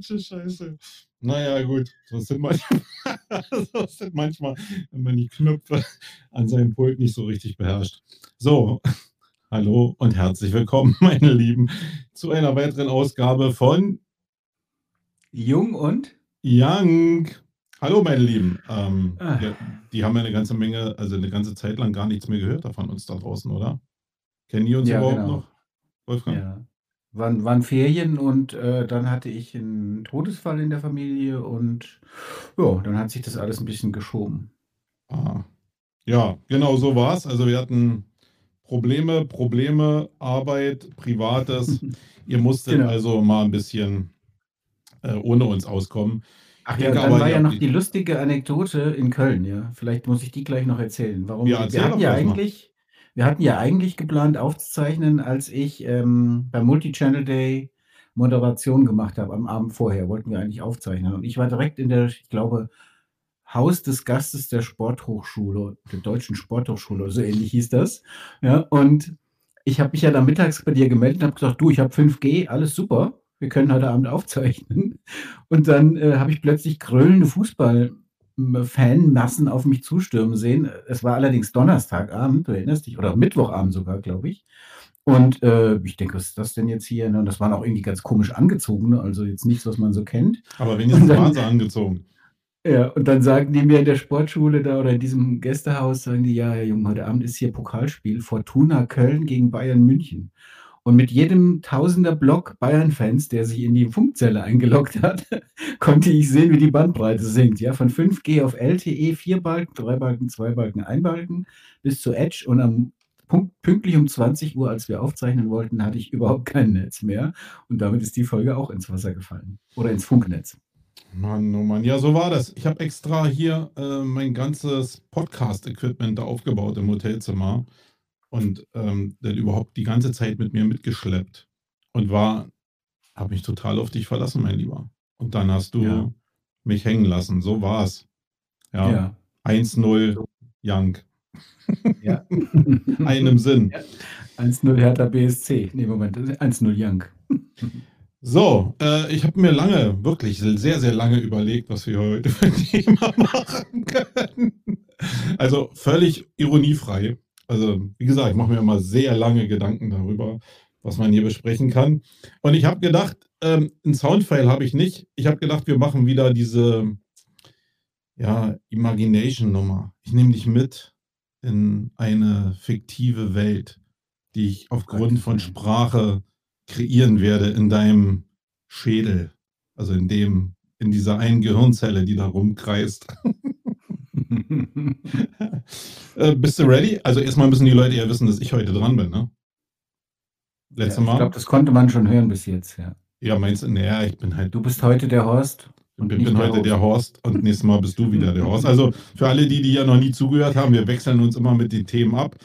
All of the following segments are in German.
Deutsche Scheiße. Naja, gut. So sind, manchmal, so sind manchmal, wenn man die Knöpfe an seinem Pult nicht so richtig beherrscht. So, hallo und herzlich willkommen, meine Lieben, zu einer weiteren Ausgabe von Jung und Young. Hallo, meine Lieben. Ähm, Ah. ja, die haben ja eine ganze Menge, also eine ganze Zeit lang gar nichts mehr gehört davon uns da draußen, oder? Kennen die uns Ja, überhaupt genau. noch, Wolfgang? Ja. Waren, waren Ferien und äh, dann hatte ich einen Todesfall in der Familie und ja, dann hat sich das alles ein bisschen geschoben. Ah. Ja, genau so war es. Also wir hatten Probleme, Probleme, Arbeit, Privates. Ihr musstet Genau. also mal ein bisschen äh, ohne uns auskommen. Ach ja, dann aber, war ja noch die- lustige Anekdote in Köln, ja. Vielleicht muss ich die gleich noch erzählen. Warum Ja, wir erzähl hatten doch ja eigentlich, wir hatten ja eigentlich geplant aufzuzeichnen, als ich ähm, beim Multi-Channel Day Moderation gemacht habe am Abend vorher, wollten wir eigentlich aufzeichnen. Und ich war direkt in der, ich glaube, Haus des Gastes der Sporthochschule, der Deutschen Sporthochschule, so ähnlich hieß das. Ja, und ich habe mich ja dann mittags bei dir gemeldet und habe gesagt, du, ich habe 5G, alles super, wir können heute Abend aufzeichnen. Und dann äh, habe ich plötzlich grölende Fußball-Fanmassen auf mich zustürmen sehen. Es war allerdings Donnerstagabend, du erinnerst dich, oder Mittwochabend sogar, glaube ich. Und äh, ich denke, was ist das denn jetzt hier? Ne? Und das waren auch irgendwie ganz komisch angezogene, also jetzt nichts, was man so kennt. Aber wenigstens dann- waren sie angezogen. Ja, und dann sagen die mir in der Sportschule da oder in diesem Gästehaus, sagen die, ja, Herr Jung, heute Abend ist hier Pokalspiel Fortuna Köln gegen Bayern München. Und mit jedem tausender Block Bayern-Fans, der sich in die Funkzelle eingeloggt hat, konnte ich sehen, wie die Bandbreite sinkt. Ja, von 5G auf LTE, vier Balken, drei Balken, zwei Balken, ein Balken, bis zu Edge. Und am Punkt, pünktlich um 20 Uhr, als wir aufzeichnen wollten, hatte ich überhaupt kein Netz mehr. Und damit ist die Folge auch ins Wasser gefallen. Oder ins Funknetz. Mann, oh Mann, ja, so war das. Ich habe extra hier äh, mein ganzes Podcast-Equipment da aufgebaut im Hotelzimmer und ähm, dann überhaupt die ganze Zeit mit mir mitgeschleppt und war, habe mich total auf dich verlassen, mein Lieber. Und dann hast du Ja. mich hängen lassen. So war's. Ja, ja. 1-0 Young. ja. Einem Sinn. 1-0 Hertha BSC. Nee, Moment, 1-0 Young. So, äh, ich habe mir lange, wirklich sehr, sehr lange überlegt, was wir heute für ein Thema machen können. Also völlig ironiefrei. Also, wie gesagt, ich mache mir immer sehr lange Gedanken darüber, was man hier besprechen kann. Und ich habe gedacht, ähm, einen Soundfile habe ich nicht. Ich habe gedacht, wir machen wieder diese ja, Imagination-Nummer. Ich nehme dich mit in eine fiktive Welt, die ich aufgrund von Sprache kreieren werde in deinem Schädel. Also in dem, in dieser einen Gehirnzelle, die da rumkreist. äh, bist du ready? Also erstmal müssen die Leute ja wissen, dass ich heute dran bin, ne? ja, Letztes ich Mal? glaube, das konnte man schon hören bis jetzt. Ja. ja, meinst du? Naja, ich bin halt Du bist heute der Horst. Ich und bin, nicht bin der heute Horst. der Horst und nächstes Mal bist du wieder der Horst. Also für alle, die, die ja noch nie zugehört haben, wir wechseln uns immer mit den Themen ab.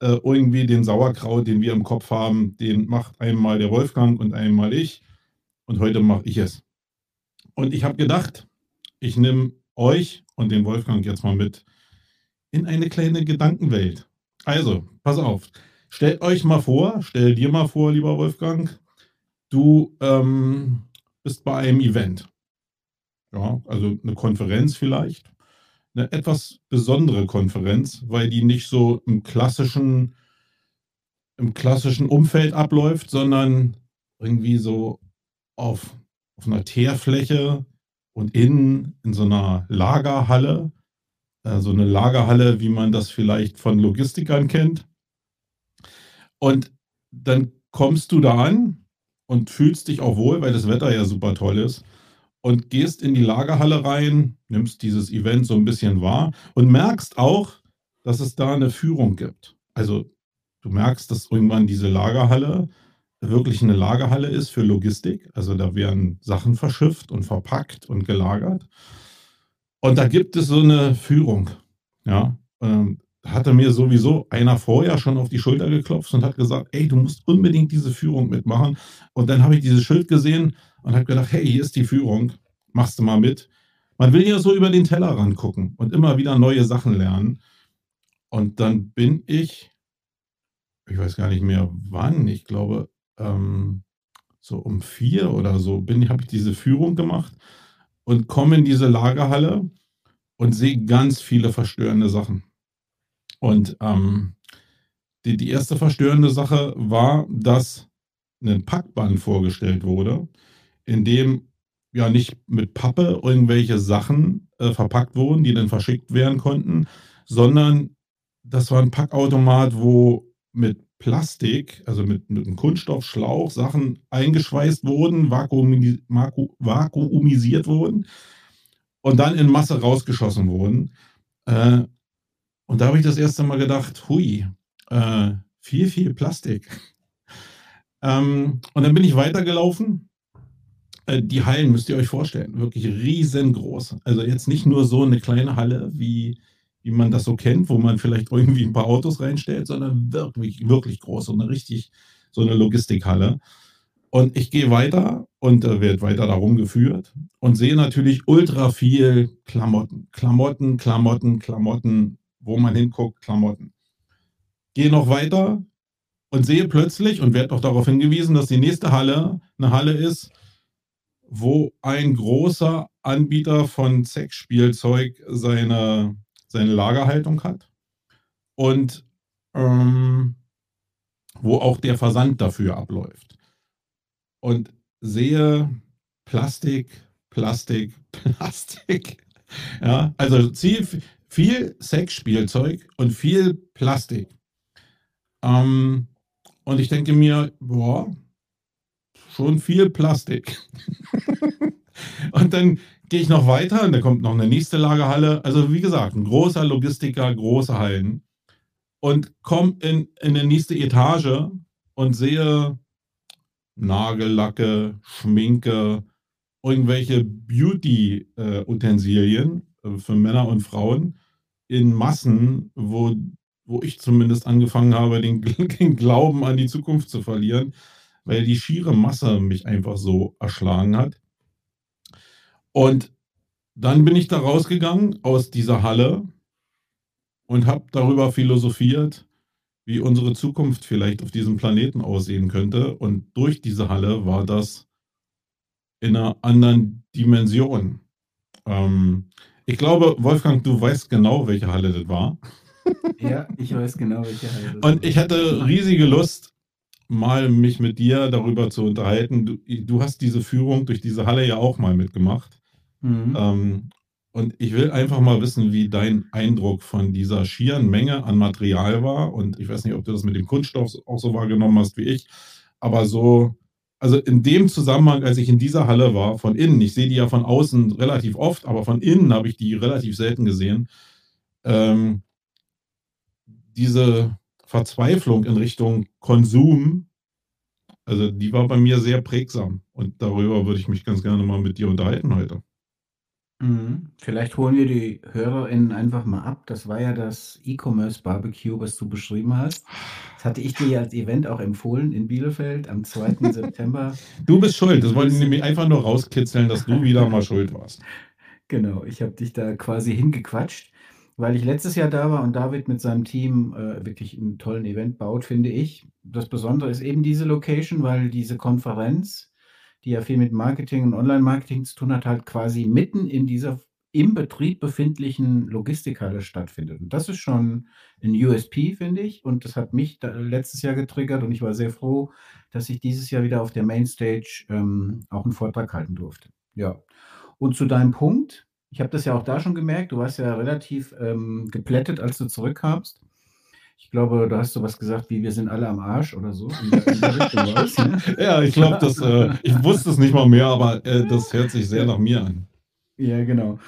Äh, irgendwie den Sauerkraut, den wir im Kopf haben, den macht einmal der Wolfgang und einmal ich. Und heute mache ich es. Und ich habe gedacht, ich nehme euch und den Wolfgang jetzt mal mit in eine kleine Gedankenwelt. Also, pass auf. Stellt euch mal vor, stell dir mal vor, lieber Wolfgang, du ähm, bist bei einem Event. Ja, also eine Konferenz vielleicht. Eine etwas besondere Konferenz, weil die nicht so im klassischen, im klassischen Umfeld abläuft, sondern irgendwie so auf, auf einer Teerfläche und innen in so einer Lagerhalle. Äh, so eine Lagerhalle, wie man das vielleicht von Logistikern kennt. Und dann kommst du da an und fühlst dich auch wohl, weil das Wetter ja super toll ist und gehst in die Lagerhalle rein, nimmst dieses Event so ein bisschen wahr und merkst auch, dass es da eine Führung gibt. Also du merkst, dass irgendwann diese Lagerhalle wirklich eine Lagerhalle ist für Logistik. Also da werden Sachen verschifft und verpackt und gelagert. Und da gibt es so eine Führung. Ja, ähm, hatte mir sowieso einer vorher schon auf die Schulter geklopft und hat gesagt, ey, du musst unbedingt diese Führung mitmachen. Und dann habe ich dieses Schild gesehen und habe gedacht, hey, hier ist die Führung, machst du mal mit. Man will ja so über den Tellerrand gucken und immer wieder neue Sachen lernen. Und dann bin ich, ich weiß gar nicht mehr wann, ich glaube, ähm, so um 4 oder so bin habe ich diese Führung gemacht und komme in diese Lagerhalle und sehe ganz viele verstörende Sachen. Und, ähm, die die erste verstörende Sache war, dass 'nen Packband vorgestellt wurde, in dem ja nicht mit Pappe irgendwelche Sachen, äh, verpackt wurden, die dann verschickt werden konnten, sondern das war 'n Packautomat, wo mit Plastik, also mit mit 'nem Kunststoffschlauch Sachen eingeschweißt wurden, vakuumi vakuumisiert wurden und dann in Masse rausgeschossen wurden. Äh, und da habe ich das erste Mal gedacht: „Hui, äh, viel, viel Plastik.“ Ähm, und dann bin ich weitergelaufen. Äh, die Hallen müsst ihr euch vorstellen, wirklich riesengroß. Also, jetzt nicht nur so 'ne kleine Halle, wie wie man das so kennt, wo man vielleicht irgendwie 'n paar Autos reinstellt, sondern wirklich, wirklich groß, so 'ne richtig so 'ne Logistikhalle. Und ich gehe weiter und, äh, werde weiter da rumgeführt und sehe natürlich ultra viel Klamotten. Klamotten, Klamotten, Klamotten, wo man hinguckt, Klamotten. Gehe noch weiter und sehe plötzlich und werde noch darauf hingewiesen, dass die nächste Halle 'ne Halle ist, wo ein großer Anbieter von Sexspielzeug seine seine Lagerhaltung hat und, ähm, wo auch der Versand dafür abläuft. Und sehe Plastik, Plastik, Plastik. Ja, also zie viel Sexspielzeug und viel Plastik. Ähm, und ich denke mir: „Boah, schon viel Plastik.“ Und dann gehe ich noch weiter und da kommt noch 'ne nächste Lagerhalle. Also, wie gesagt, 'n großer Logistiker, große Hallen und komme in in 'ne nächste Etage und sehe Nagellacke, Schminke, irgendwelche Beauty, äh, für Männer und Frauen in Massen, wo wo ich zumindest angefangen habe, den den Glauben an die Zukunft zu verlieren, weil die schiere Masse mich einfach so erschlagen hat. Und dann bin ich da rausgegangen aus dieser Halle und habe darüber philosophiert, wie unsere Zukunft vielleicht auf diesem Planeten aussehen könnte. Und durch diese Halle war das in 'ner anderen Dimension. Ähm, ich glaube, Wolfgang, du weißt genau, welche Halle das war. Ja, ich weiß genau, welche Halle das Und ich hätte riesige Lust, mal mich mit dir darüber zu unterhalten. Du du hast diese Führung durch diese Halle ja auch mal mitgemacht. Mhm. Ähm, und ich will einfach mal wissen, wie dein Eindruck von dieser schieren Menge an Material war. Und ich weiß nicht, ob du das mit dem Kunststoff auch so wahrgenommen hast wie ich, aber so also, in dem Zusammenhang, als ich in dieser Halle war, von innen ich sehe die ja von außen relativ oft, aber von innen habe ich die relativ selten gesehen. Ähm diese Verzweiflung in Richtung Konsum, also, die war bei mir sehr prägsam und darüber würde ich mich ganz gerne mal mit dir unterhalten heute. Mhm. Vielleicht holen wir die HörerInnen einfach mal ab. Das war ja das E-Commerce Barbecue, was du beschrieben hast. Das hatte ich dir ja als Event auch empfohlen in Bielefeld am 2. September. Du bist schuld. Das wollte ich Grüße. nämlich einfach nur rauskitzeln, dass du wieder mal schuld warst. Genau, ich habe dich da quasi hingequatscht, weil ich letztes Jahr da war und David mit seinem Team, äh, wirklich 'n tollen Event baut, finde ich. Das Besondere ist eben diese Location, weil diese Konferenz, die ja viel mit Marketing und Online-Marketing zu tun hat, halt quasi mitten in dieser im Betrieb befindlichen Logistikhalle stattfindet. Und das ist schon 'n USP, finde ich. Und das hat mich da letztes Jahr getriggert und ich war sehr froh, dass ich dieses Jahr wieder auf der Mainstage, ähm, auch 'n Vortrag halten durfte. Ja. Und zu deinem Punkt, ich habe das ja auch da schon gemerkt, du warst ja relativ, ähm, geplättet, als du zurückkamst. Ich glaube, da hast du was gesagt wie: „Wir sind alle am Arsch“ oder so in der in der Richtung war's, ne? Ja, ich glaube, das, äh ich wusste es nicht mal mehr, aber, äh, das hört sich sehr nach mir an. Ja, genau.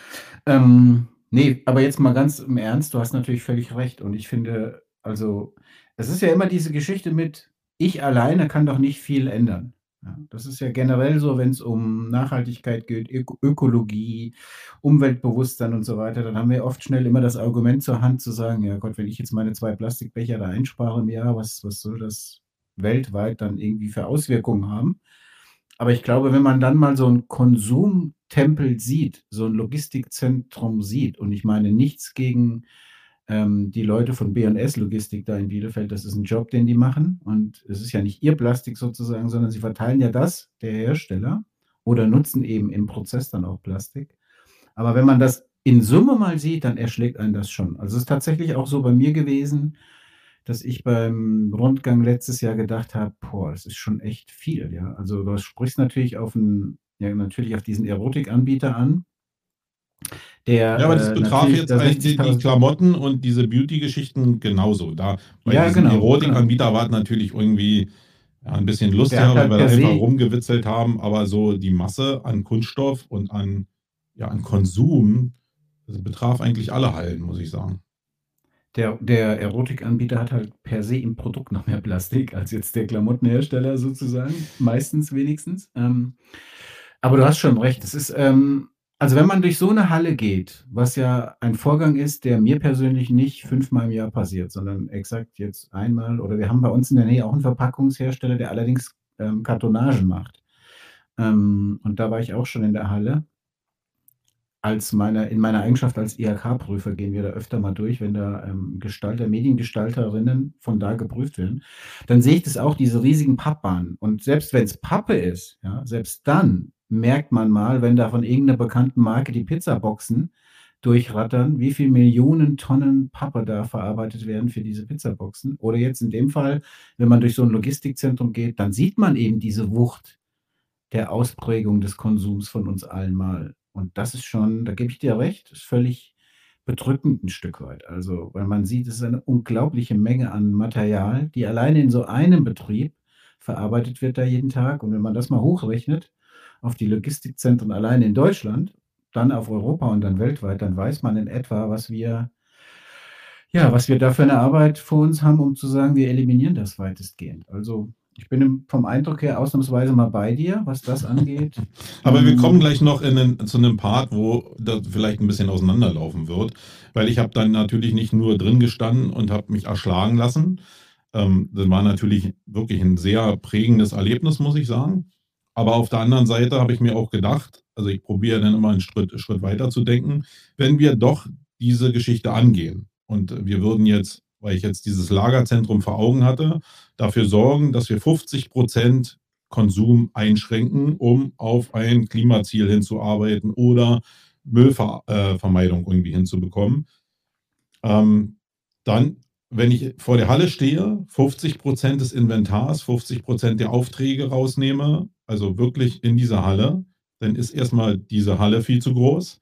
Ähm, ne, aber jetzt mal ganz im Ernst, du hast natürlich völlig recht. Und ich finde also, es ist ja immer diese Geschichte mit: „Ich alleine kann doch nicht viel ändern.“ Ja, das ist ja generell so, wenn's um Nachhaltigkeit geht, Öko Ökologie, Umweltbewusstsein und so weiter, dann haben wir oft schnell immer das Argument zur Hand zu sagen: „Ja Gott, wenn ich jetzt meine 2 Plastikbecher da einspare im Jahr, was was soll das weltweit dann irgendwie für Auswirkungen haben?“ Aber ich glaube, wenn man dann mal so 'n Konsumtempel sieht, so 'n Logistikzentrum sieht und ich meine nichts gegen ähm, die Leute von B&S Logistik da in Bielefeld, das ist ein Job, den die machen. Und es ist ja nicht ihr Plastik sozusagen, sondern sie verteilen ja das, der Hersteller, oder nutzen eben im Prozess dann auch Plastik. Aber wenn man das in Summe mal sieht, dann erschlägt einen das schon. Also es ist tatsächlich auch so bei mir gewesen, dass ich beim Rundgang letztes Jahr gedacht habe, boah, das ist schon echt viel, ja. Also du sprichst natürlich auf einen, ja, natürlich auf diesen Erotikanbieter an. Der, ja, aber das äh, betraf jetzt eigentlich die, die, Klamotten und diese Beauty-Geschichten genauso. Da bei ja, diesen genau, Erotikanbieter genau. war natürlich irgendwie ja, ein bisschen lustiger, weil wir da einfach rumgewitzelt haben, aber so die Masse an Kunststoff und an, ja, an Konsum, das betraf eigentlich alle Hallen, muss ich sagen. Der, der Erotikanbieter hat halt per se im Produkt noch mehr Plastik als jetzt der Klamottenhersteller sozusagen, meistens wenigstens. Ähm, aber du hast schon recht, es ist, ähm, also wenn man durch so eine Halle geht, was ja ein Vorgang ist, der mir persönlich nicht fünfmal im Jahr passiert, sondern exakt jetzt einmal, oder wir haben bei uns in der Nähe auch einen Verpackungshersteller, der allerdings ähm, Kartonagen macht. Ähm, und da war ich auch schon in der Halle als meine, in meiner Eigenschaft als IHK-Prüfer gehen wir da öfter mal durch, wenn da ähm, Gestalter, Mediengestalterinnen von da geprüft werden, dann sehe ich das auch, diese riesigen Pappbahnen. Und selbst wenn es Pappe ist, ja, selbst dann merkt man mal, wenn da von irgendeiner bekannten Marke die Pizzaboxen durchrattern, wie viele Millionen Tonnen Pappe da verarbeitet werden für diese Pizzaboxen. Oder jetzt in dem Fall, wenn man durch so ein Logistikzentrum geht, dann sieht man eben diese Wucht der Ausprägung des Konsums von uns allen mal. Und das ist schon, da gebe ich dir recht, ist völlig bedrückend ein Stück weit. Also, weil man sieht, es ist eine unglaubliche Menge an Material, die alleine in so einem Betrieb verarbeitet wird da jeden Tag. Und wenn man das mal hochrechnet auf die Logistikzentren alleine in Deutschland, dann auf Europa und dann weltweit, dann weiß man in etwa, was wir, ja, was wir da für eine Arbeit vor uns haben, um zu sagen, wir eliminieren das weitestgehend. Also ich bin vom Eindruck her ausnahmsweise mal bei dir, was das angeht. Aber wir ähm, kommen gleich noch den, zu einem Part, wo das vielleicht ein bisschen auseinanderlaufen wird, weil ich habe dann natürlich nicht nur drin gestanden und habe mich erschlagen lassen. Ähm, das war natürlich wirklich ein sehr prägendes Erlebnis, muss ich sagen. Aber auf der anderen Seite habe ich mir auch gedacht, also ich probiere dann immer einen Schritt, Schritt weiter zu denken, wenn wir doch diese Geschichte angehen und wir würden jetzt weil ich jetzt dieses Lagerzentrum vor Augen hatte, dafür sorgen, dass wir 50 Prozent Konsum einschränken, um auf ein Klimaziel hinzuarbeiten oder Müllvermeidung irgendwie hinzubekommen. Ähm, dann, wenn ich vor der Halle stehe, 50 Prozent des Inventars, 50 Prozent der Aufträge rausnehme, also wirklich in dieser Halle, dann ist erstmal diese Halle viel zu groß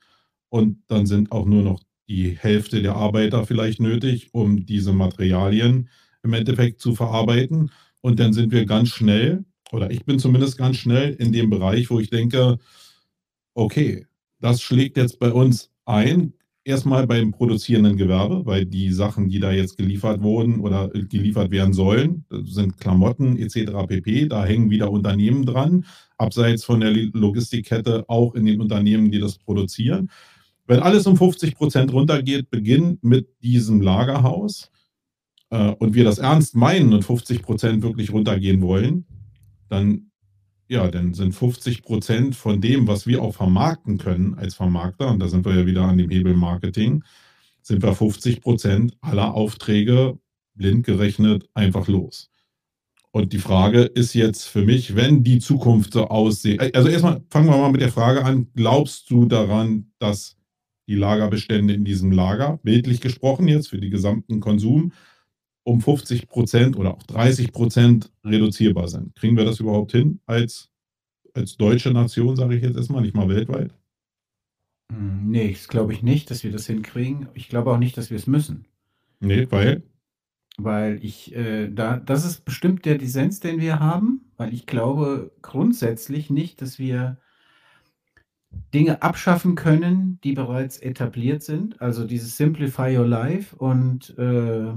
und dann sind auch nur noch die Hälfte der Arbeiter vielleicht nötig, um diese Materialien im Endeffekt zu verarbeiten. Und dann sind wir ganz schnell, oder ich bin zumindest ganz schnell in dem Bereich, wo ich denke, okay, das schlägt jetzt bei uns ein, erstmal beim produzierenden Gewerbe, weil die Sachen, die da jetzt geliefert wurden oder geliefert werden sollen, sind Klamotten etc. pp. Da hängen wieder Unternehmen dran, abseits von der Logistikkette auch in den Unternehmen, die das produzieren. Wenn alles um 50 Prozent runtergeht, beginnt mit diesem Lagerhaus äh, und wir das ernst meinen und 50 Prozent wirklich runtergehen wollen, dann, ja, dann sind 50 Prozent von dem, was wir auch vermarkten können als Vermarkter, und da sind wir ja wieder an dem Hebel Marketing, sind wir 50 Prozent aller Aufträge blind gerechnet einfach los. Und die Frage ist jetzt für mich, wenn die Zukunft so aussieht, also erstmal fangen wir mal mit der Frage an, glaubst du daran, dass die Lagerbestände in diesem Lager, bildlich gesprochen jetzt für den gesamten Konsum, um 50 Prozent oder auch 30 Prozent reduzierbar sind. Kriegen wir das überhaupt hin als, als deutsche Nation, sage ich jetzt erstmal, nicht mal weltweit? Hm, nee, das glaube ich nicht, dass wir das hinkriegen. Ich glaube auch nicht, dass wir es müssen. Nee, weil? Weil ich, äh, da, das ist bestimmt der Dissens, den wir haben, weil ich glaube grundsätzlich nicht, dass wir Dinge abschaffen können, die bereits etabliert sind. Also dieses Simplify Your Life und äh,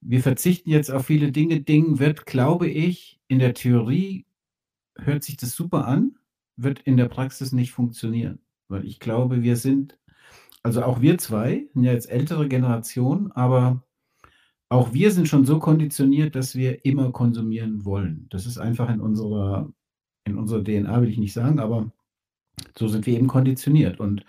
wir verzichten jetzt auf viele Dinge. Ding wird, glaube ich, in der Theorie hört sich das super an, wird in der Praxis nicht funktionieren. Weil ich glaube, wir sind, also auch wir zwei, sind ja jetzt ältere Generation, aber auch wir sind schon so konditioniert, dass wir immer konsumieren wollen. Das ist einfach in unserer, in unserer DNA, will ich nicht sagen, aber so sind wir eben konditioniert. Und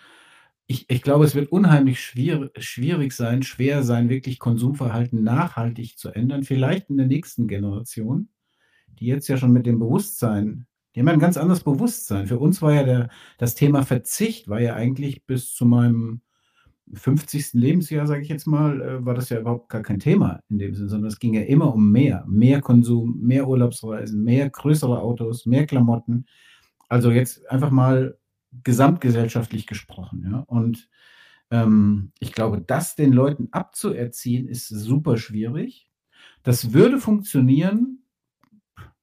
ich ich glaube, es wird unheimlich schwier schwierig sein schwer sein, wirklich Konsumverhalten nachhaltig zu ändern, vielleicht in der nächsten Generation, die jetzt ja schon mit dem Bewusstsein die haben ja 'n ganz anderes Bewusstsein. Für uns war ja der das Thema Verzicht war ja eigentlich bis zu meinem 50. Lebensjahr, sage ich jetzt mal, äh, war das ja überhaupt gar kein Thema in dem Sinne, sondern es ging ja immer um mehr. Mehr Konsum, mehr Urlaubsreisen, mehr größere Autos, mehr Klamotten. Also, jetzt einfach mal gesamtgesellschaftlich gesprochen, ja? Und, ähm, ich glaube, das den Leuten abzuerziehen, ist super schwierig. Das würde funktionieren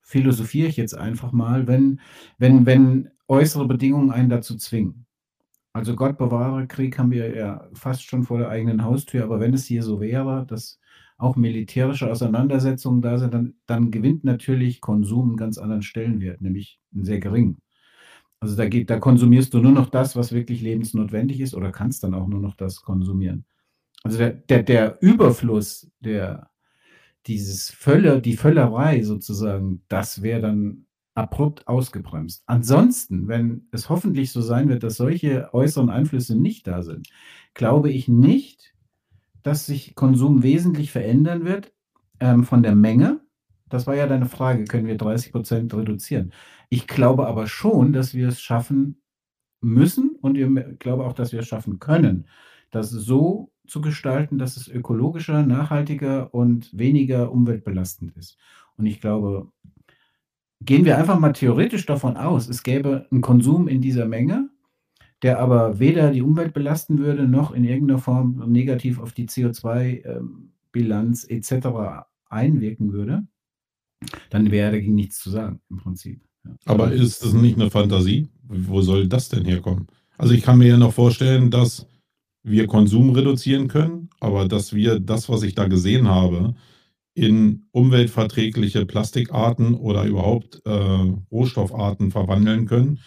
philosophiere ich jetzt einfach mal, wenn wenn wenn äußere Bedingungen einen dazu zwingen. Also, Gott bewahre, Krieg haben wir ja fast schon vor der eigenen Haustür, aber wenn es hier so wäre, dass auch militärische Auseinandersetzungen da sind, dann dann gewinnt natürlich Konsum 'n ganz anderen Stellenwert, nämlich 'n sehr geringen. Also, da geht da konsumierst du nur noch das, was wirklich lebensnotwendig ist oder kannst dann auch nur noch das konsumieren. Also, der der der Überfluss, der dieses Völle die Völlerei sozusagen, das wäre dann abrupt ausgebremst. Ansonsten, wenn es hoffentlich so sein wird, dass solche äußeren Einflüsse nicht da sind, glaube ich nicht, dass sich Konsum wesentlich verändern wird, ähm, von der Menge. Das war ja deine Frage, können wir 30% reduzieren? Ich glaube aber schon, dass wir es schaffen müssen und ich glaube auch, dass wir es schaffen können, das so zu gestalten, dass es ökologischer, nachhaltiger und weniger umweltbelastend ist. Und ich glaube gehen wir einfach mal theoretisch davon aus, es gäbe 'n Konsum in dieser Menge, der aber weder die Umwelt belasten würde, noch in irgendeiner Form negativ auf die CO2, ähm, Bilanz et cetera einwirken würde, dann wäre dagegen nichts zu sagen im Prinzip, ja. Aber ist das nicht 'ne Fantasie? Wo soll das denn herkommen? Also, ich kann mir ja noch vorstellen, dass wir Konsum reduzieren können, aber dass wir das, was ich da gesehen habe, in umweltverträgliche Plastikarten oder überhaupt, äh, Rohstoffarten verwandeln können,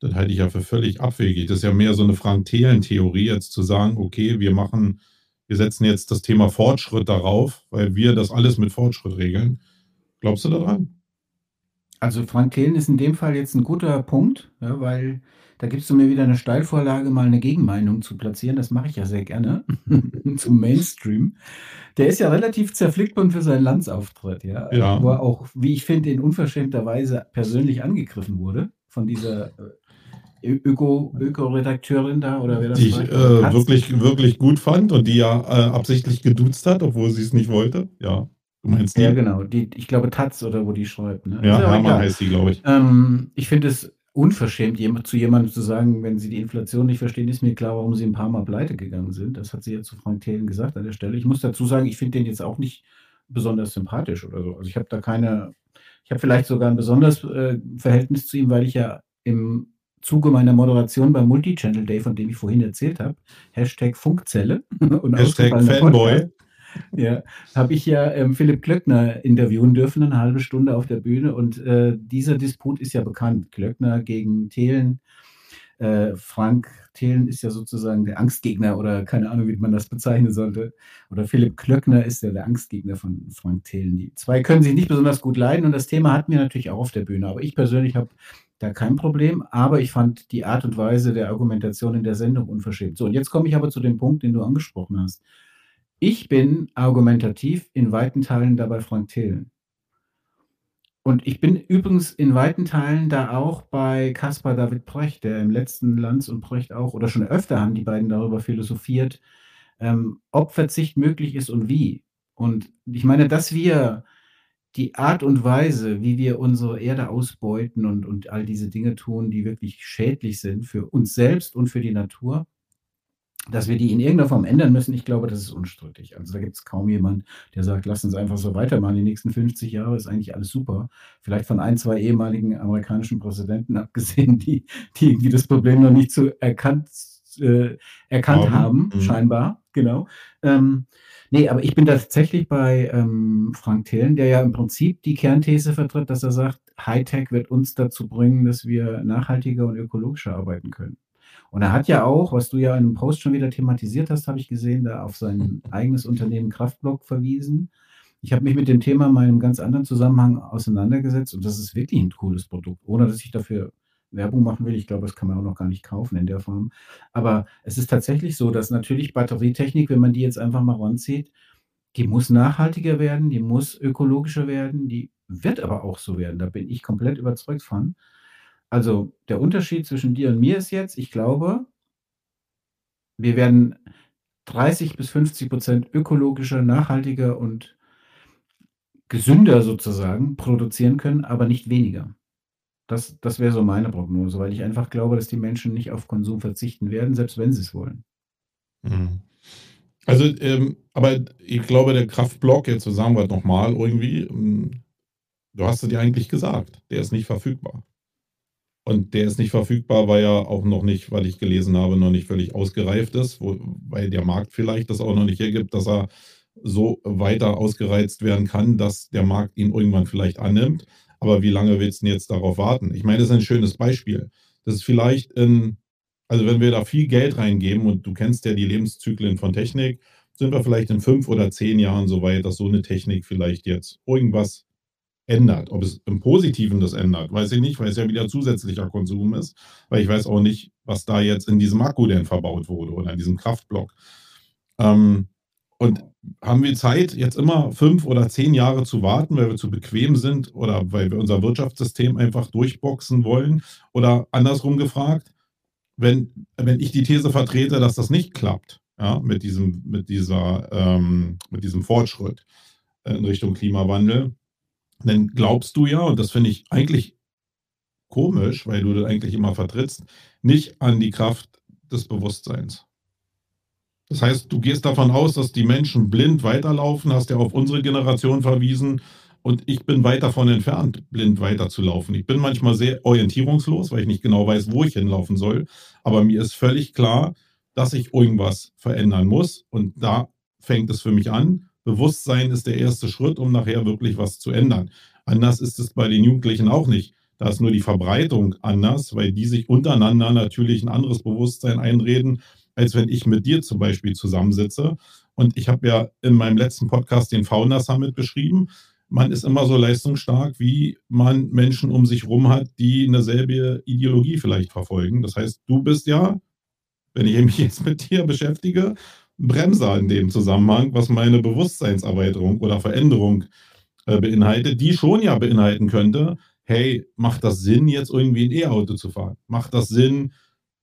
das halte ich ja für völlig abwegig. Das ist ja mehr so 'ne Frank-Thelen-Theorie, jetzt zu sagen: „Okay, wir machen wir setzen jetzt das Thema Fortschritt darauf, weil wir das alles mit Fortschritt regeln.“ Glaubst du da dran? Also, Frank Thelen ist in dem Fall jetzt 'n guter Punkt, ja, weil da gibst du mir wieder 'ne Steilvorlage, mal 'ne Gegenmeinung zu platzieren. Das mache ich ja sehr gerne zum Mainstream. Der ist ja relativ zerflickbund für seinen Lanzauftritt, ja, Ja. wo er auch, wie ich finde, in unverschämter Weise persönlich angegriffen wurde von dieser, äh, Öko Öko-Redakteurin da oder wer das Die ich, äh, wirklich wirklich gut fand und die ja, äh, absichtlich geduzt hat, obwohl sie's nicht wollte. Ja, du meinst Ja, die? genau, die ich glaube Taz oder wo die schreibt, ne? Ja, ja egal. heißt die, glaube ich. Ähm, ich finde es unverschämt, zu jemandem zu sagen: „Wenn Sie die Inflation nicht verstehen, ist mir klar, warum Sie 'n paarmal pleite gegangen sind.“ Das hat sie ja zu Frank Thelen gesagt an der Stelle. Ich muss dazu sagen, ich finde den jetzt auch nicht besonders sympathisch oder so. Also, ich habe da keine ich habe vielleicht sogar 'n besonderes, äh, Verhältnis zu ihm, weil ich ja im Zuge meiner Moderation beim Multi-Channel Day, von dem ich vorhin erzählt habe, Hashtag Funkzelle und Hashtag Fanboy. Podcast, ja, habe ich ja, ähm, Philipp Glöckner interviewen dürfen, 'ne 1/2 Stunde auf der Bühne und, äh, dieser Disput ist ja bekannt. Glöckner gegen Thelen. Äh, Frank Thelen ist ja sozusagen der Angstgegner oder keine Ahnung, wie man das bezeichnen sollte. Oder Philipp Glöckner ist ja der Angstgegner von Frank Thelen. Die 2 können sich nicht besonders gut leiden und das Thema hatten wir natürlich auch auf der Bühne. Aber ich persönlich habe da kein Problem, aber ich fand die Art und Weise der Argumentation in der Sendung unverschämt. So, und jetzt komme ich aber zu dem Punkt, den du angesprochen hast. Ich bin argumentativ in weiten Teilen da bei Frank Thelen. Und ich bin übrigens in weiten Teilen da auch bei Caspar David Precht, der im letzten Lanz und Precht auch oder schon öfter haben die beiden darüber philosophiert, ähm, ob Verzicht möglich ist und wie. Und ich meine, dass wir die Art und Weise, wie wir unsere Erde ausbeuten und und all diese Dinge tun, die wirklich schädlich sind für uns selbst und für die Natur, dass wir die in irgendeiner Form ändern müssen, ich glaube, das ist unstrittig. Also, da gibt's kaum jemand, der sagt: „Lass uns einfach so weitermachen. Die nächsten 50 Jahre ist eigentlich alles super.“ Vielleicht von 1, 2 ehemaligen amerikanischen Präsidenten abgesehen, die die irgendwie das Problem noch nicht so erkannt äh, erkannt Haben. haben, Mhm. scheinbar, genau. Ähm, ne, aber ich bin tatsächlich bei, ähm, Frank Thelen, der ja im Prinzip die Kernthese vertritt, dass er sagt: „Hightech wird uns dazu bringen, dass wir nachhaltiger und ökologischer arbeiten können.“ Und er hat ja auch, was du ja in 'nem Post schon wieder thematisiert hast, habe ich gesehen, da auf sein eigenes Unternehmen Kraftblock verwiesen. Ich habe mich mit dem Thema mal in 'nem ganz anderen Zusammenhang auseinandergesetzt und das ist wirklich 'n cooles Produkt, ohne dass ich dafür Werbung machen will. Ich glaube, das kann man auch noch gar nicht kaufen in der Form. Aber es ist tatsächlich so, dass natürlich Batterietechnik, wenn man die jetzt einfach mal ranzieht, die muss nachhaltiger werden, die muss ökologischer werden, die wird aber auch so werden. Da bin ich komplett überzeugt von. Also der Unterschied zwischen dir und mir ist jetzt, ich glaube, wir werden 30 bis 50 Prozent ökologischer, nachhaltiger und gesünder sozusagen produzieren können, aber nicht weniger. Das, das wäre so meine Prognose, weil ich einfach glaube, dass die Menschen nicht auf Konsum verzichten werden, selbst wenn sie es wollen. Mhm. Also, ähm, aber ich glaube, der Kraftblock, jetzt es nochmal irgendwie, ähm, du hast es dir eigentlich gesagt, der ist nicht verfügbar. Und der ist nicht verfügbar, weil er auch noch nicht, weil ich gelesen habe, noch nicht völlig ausgereift ist, wo, weil der Markt vielleicht das auch noch nicht ergibt, dass er so weiter ausgereizt werden kann, dass der Markt ihn irgendwann vielleicht annimmt. Aber wie lange willst du denn jetzt darauf warten? Ich meine, das ist ein schönes Beispiel. Das ist vielleicht in, also wenn wir da viel Geld reingeben und du kennst ja die Lebenszyklen von Technik, sind wir vielleicht in fünf oder zehn Jahren so weit, dass so eine Technik vielleicht jetzt irgendwas ändert. Ob es im Positiven das ändert, weiß ich nicht, weil es ja wieder zusätzlicher Konsum ist. Weil ich weiß auch nicht, was da jetzt in diesem Akku denn verbaut wurde oder in diesem Kraftblock. Ähm, und haben wir Zeit, jetzt immer fünf oder zehn Jahre zu warten, weil wir zu bequem sind oder weil wir unser Wirtschaftssystem einfach durchboxen wollen? Oder andersrum gefragt, wenn, wenn ich die These vertrete, dass das nicht klappt, ja, mit, diesem, mit, dieser, ähm, mit diesem Fortschritt in Richtung Klimawandel, dann glaubst du ja, und das finde ich eigentlich komisch, weil du das eigentlich immer vertrittst, nicht an die Kraft des Bewusstseins. Das heißt, du gehst davon aus, dass die Menschen blind weiterlaufen, hast ja auf unsere Generation verwiesen und ich bin weit davon entfernt, blind weiterzulaufen. Ich bin manchmal sehr orientierungslos, weil ich nicht genau weiß, wo ich hinlaufen soll, aber mir ist völlig klar, dass ich irgendwas verändern muss und da fängt es für mich an. Bewusstsein ist der erste Schritt, um nachher wirklich was zu ändern. Anders ist es bei den Jugendlichen auch nicht. Da ist nur die Verbreitung anders, weil die sich untereinander natürlich ein anderes Bewusstsein einreden, als wenn ich mit dir zum Beispiel zusammensitze. Und ich habe ja in meinem letzten Podcast den Founder Summit beschrieben. Man ist immer so leistungsstark, wie man Menschen um sich herum hat, die eine selbe Ideologie vielleicht verfolgen. Das heißt, du bist ja, wenn ich mich jetzt mit dir beschäftige, Bremser in dem Zusammenhang, was meine Bewusstseinserweiterung oder Veränderung äh, beinhaltet, die schon ja beinhalten könnte, hey, macht das Sinn, jetzt irgendwie ein E-Auto zu fahren? Macht das Sinn,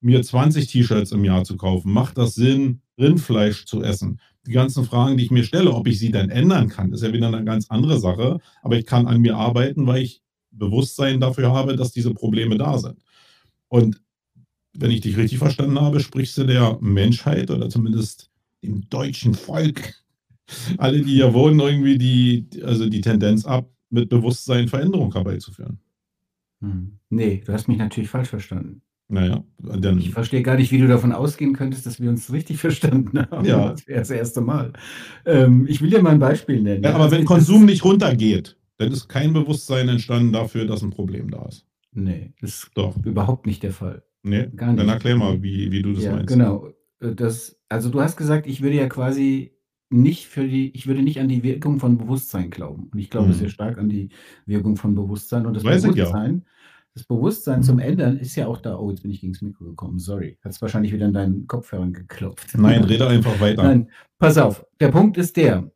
mir 20 T-Shirts im Jahr zu kaufen? Macht das Sinn, Rindfleisch zu essen? Die ganzen Fragen, die ich mir stelle, ob ich sie dann ändern kann, ist ja wieder eine ganz andere Sache. Aber ich kann an mir arbeiten, weil ich Bewusstsein dafür habe, dass diese Probleme da sind. Und wenn ich dich richtig verstanden habe, sprichst du der Menschheit oder zumindest dem deutschen Volk, alle, die hier wohnen, irgendwie die, also die Tendenz ab, mit Bewusstsein Veränderung herbeizuführen. Hm. Nee, du hast mich natürlich falsch verstanden. Naja, dann. Ich verstehe gar nicht, wie du davon ausgehen könntest, dass wir uns richtig verstanden haben. Ja. Das wäre das erste Mal. Ähm, ich will dir mal ein Beispiel nennen. Ja, aber wenn Konsum nicht runtergeht, dann ist kein Bewusstsein entstanden dafür, dass ein Problem da ist. Nee, das ist Doch. überhaupt nicht der Fall. Nee, gar nicht. Dann erklär mal, wie, wie du das ja, meinst. Genau. Äh, das, also du hast gesagt, ich würde ja quasi nicht für die, ich würde nicht an die Wirkung von Bewusstsein glauben. Und ich glaube Mhm. sehr stark an die Wirkung von Bewusstsein. Und das Weiß. Bewusstsein, das Bewusstsein zum Ändern ist ja auch da. Oh, jetzt bin ich gegen das Mikro gekommen. Sorry. Hat es wahrscheinlich wieder in deinen Kopfhörern geklopft. Nein, rede einfach weiter. Nein, pass auf. Der Punkt ist der.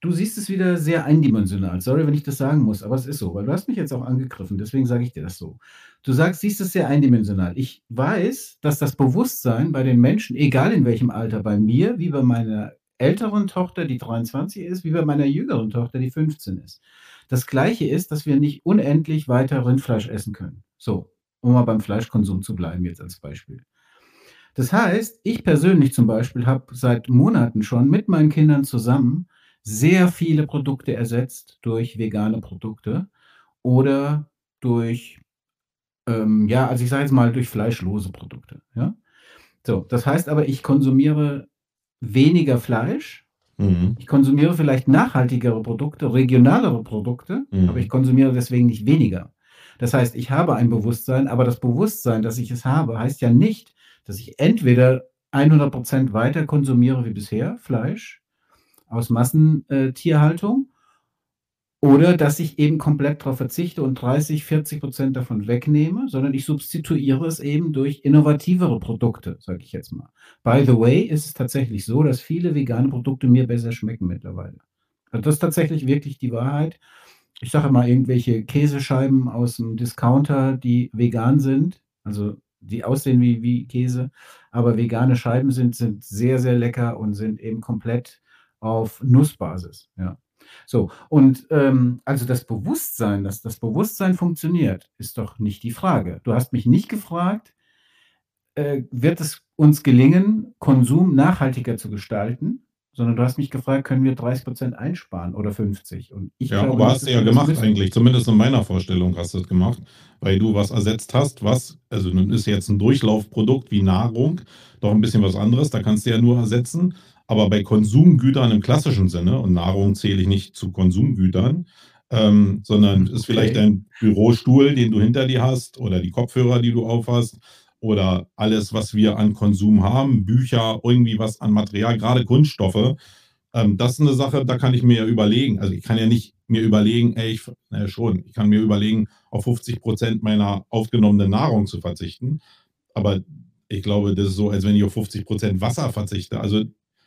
Du siehst es wieder sehr eindimensional. Sorry, wenn ich das sagen muss, aber es ist so, weil du hast mich jetzt auch angegriffen, deswegen sage ich dir das so. Du sagst, siehst es sehr eindimensional. Ich weiß, dass das Bewusstsein bei den Menschen, egal in welchem Alter, bei mir, wie bei meiner älteren Tochter, die 23 ist, wie bei meiner jüngeren Tochter, die 15 ist. Das gleiche ist, dass wir nicht unendlich weiter Rindfleisch essen können. So, um mal beim Fleischkonsum zu bleiben, jetzt als Beispiel. Das heißt, ich persönlich zum Beispiel habe seit Monaten schon mit meinen Kindern zusammen sehr viele Produkte ersetzt durch vegane Produkte oder durch, ähm, ja, also ich sage jetzt mal durch fleischlose Produkte. Ja? So, das heißt aber, ich konsumiere weniger Fleisch. Mhm. Ich konsumiere vielleicht nachhaltigere Produkte, regionalere Produkte, Mhm. aber ich konsumiere deswegen nicht weniger. Das heißt, ich habe ein Bewusstsein, aber das Bewusstsein, dass ich es habe, heißt ja nicht, dass ich entweder 100% weiter konsumiere wie bisher, Fleisch, aus Massentierhaltung Oder dass ich eben komplett darauf verzichte und 30, 40 Prozent davon wegnehme, sondern ich substituiere es eben durch innovativere Produkte, sage ich jetzt mal. By the way, ist es tatsächlich so, dass viele vegane Produkte mir besser schmecken mittlerweile. Also das ist tatsächlich wirklich die Wahrheit. Ich sage mal, irgendwelche Käsescheiben aus dem Discounter, die vegan sind, also die aussehen wie, wie Käse, aber vegane Scheiben sind, sind sehr, sehr lecker und sind eben komplett auf Nussbasis. Ja. So, und ähm, also das Bewusstsein, dass das Bewusstsein funktioniert, ist doch nicht die Frage. Du hast mich nicht gefragt, äh, wird es uns gelingen, Konsum nachhaltiger zu gestalten? sondern du hast mich gefragt, können wir 30 Prozent einsparen oder 50? Und ich ja, glaube, aber hast du ja gemacht müssen. eigentlich, zumindest in meiner Vorstellung hast du es gemacht, weil du was ersetzt hast, was, also nun ist jetzt ein Durchlaufprodukt wie Nahrung, doch ein bisschen was anderes, da kannst du ja nur ersetzen, aber bei Konsumgütern im klassischen Sinne, und Nahrung zähle ich nicht zu Konsumgütern, ähm, sondern okay. ist vielleicht ein Bürostuhl, den du hinter dir hast oder die Kopfhörer, die du aufhast oder alles, was wir an Konsum haben, Bücher, irgendwie was an Material, gerade Kunststoffe. Ähm, das ist eine Sache, da kann ich mir ja überlegen. Also ich kann ja nicht mir überlegen, ey, ich, naja, schon, ich kann mir überlegen, auf 50 Prozent meiner aufgenommenen Nahrung zu verzichten. Aber ich glaube, das ist so, als wenn ich auf 50 Prozent Wasser verzichte. Also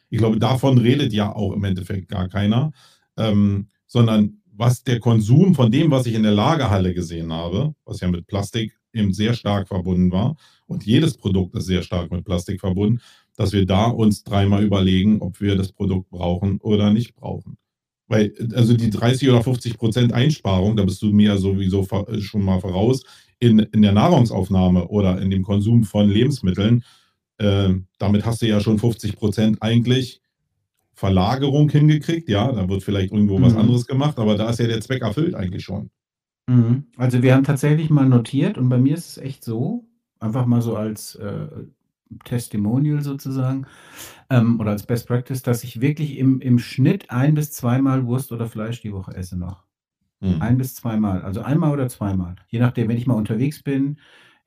ich glaube, davon redet ja auch im Endeffekt gar keiner, ähm, sondern was der Konsum von dem, was ich in der Lagerhalle gesehen habe, was ja mit Plastik eben sehr stark verbunden war. Und jedes Produkt ist sehr stark mit Plastik verbunden, dass wir da uns dreimal überlegen, ob wir das Produkt brauchen oder nicht brauchen. Weil, also die 30 oder 50 Prozent Einsparung, da bist du mir sowieso schon mal voraus, in, in der Nahrungsaufnahme oder in dem Konsum von Lebensmitteln, äh, damit hast du ja schon 50 Prozent eigentlich Verlagerung hingekriegt. Ja, da wird vielleicht irgendwo mhm. was anderes gemacht, aber da ist ja der Zweck erfüllt eigentlich schon. Mhm. Also, wir haben tatsächlich mal notiert und bei mir ist es echt so, einfach mal so als, äh, Testimonial sozusagen, ähm, oder als Best Practice, dass ich wirklich im im Schnitt ein bis zweimal Wurst oder Fleisch die Woche esse noch. Mhm. Ein bis zweimal, also einmal oder zweimal. Je nachdem, wenn ich mal unterwegs bin,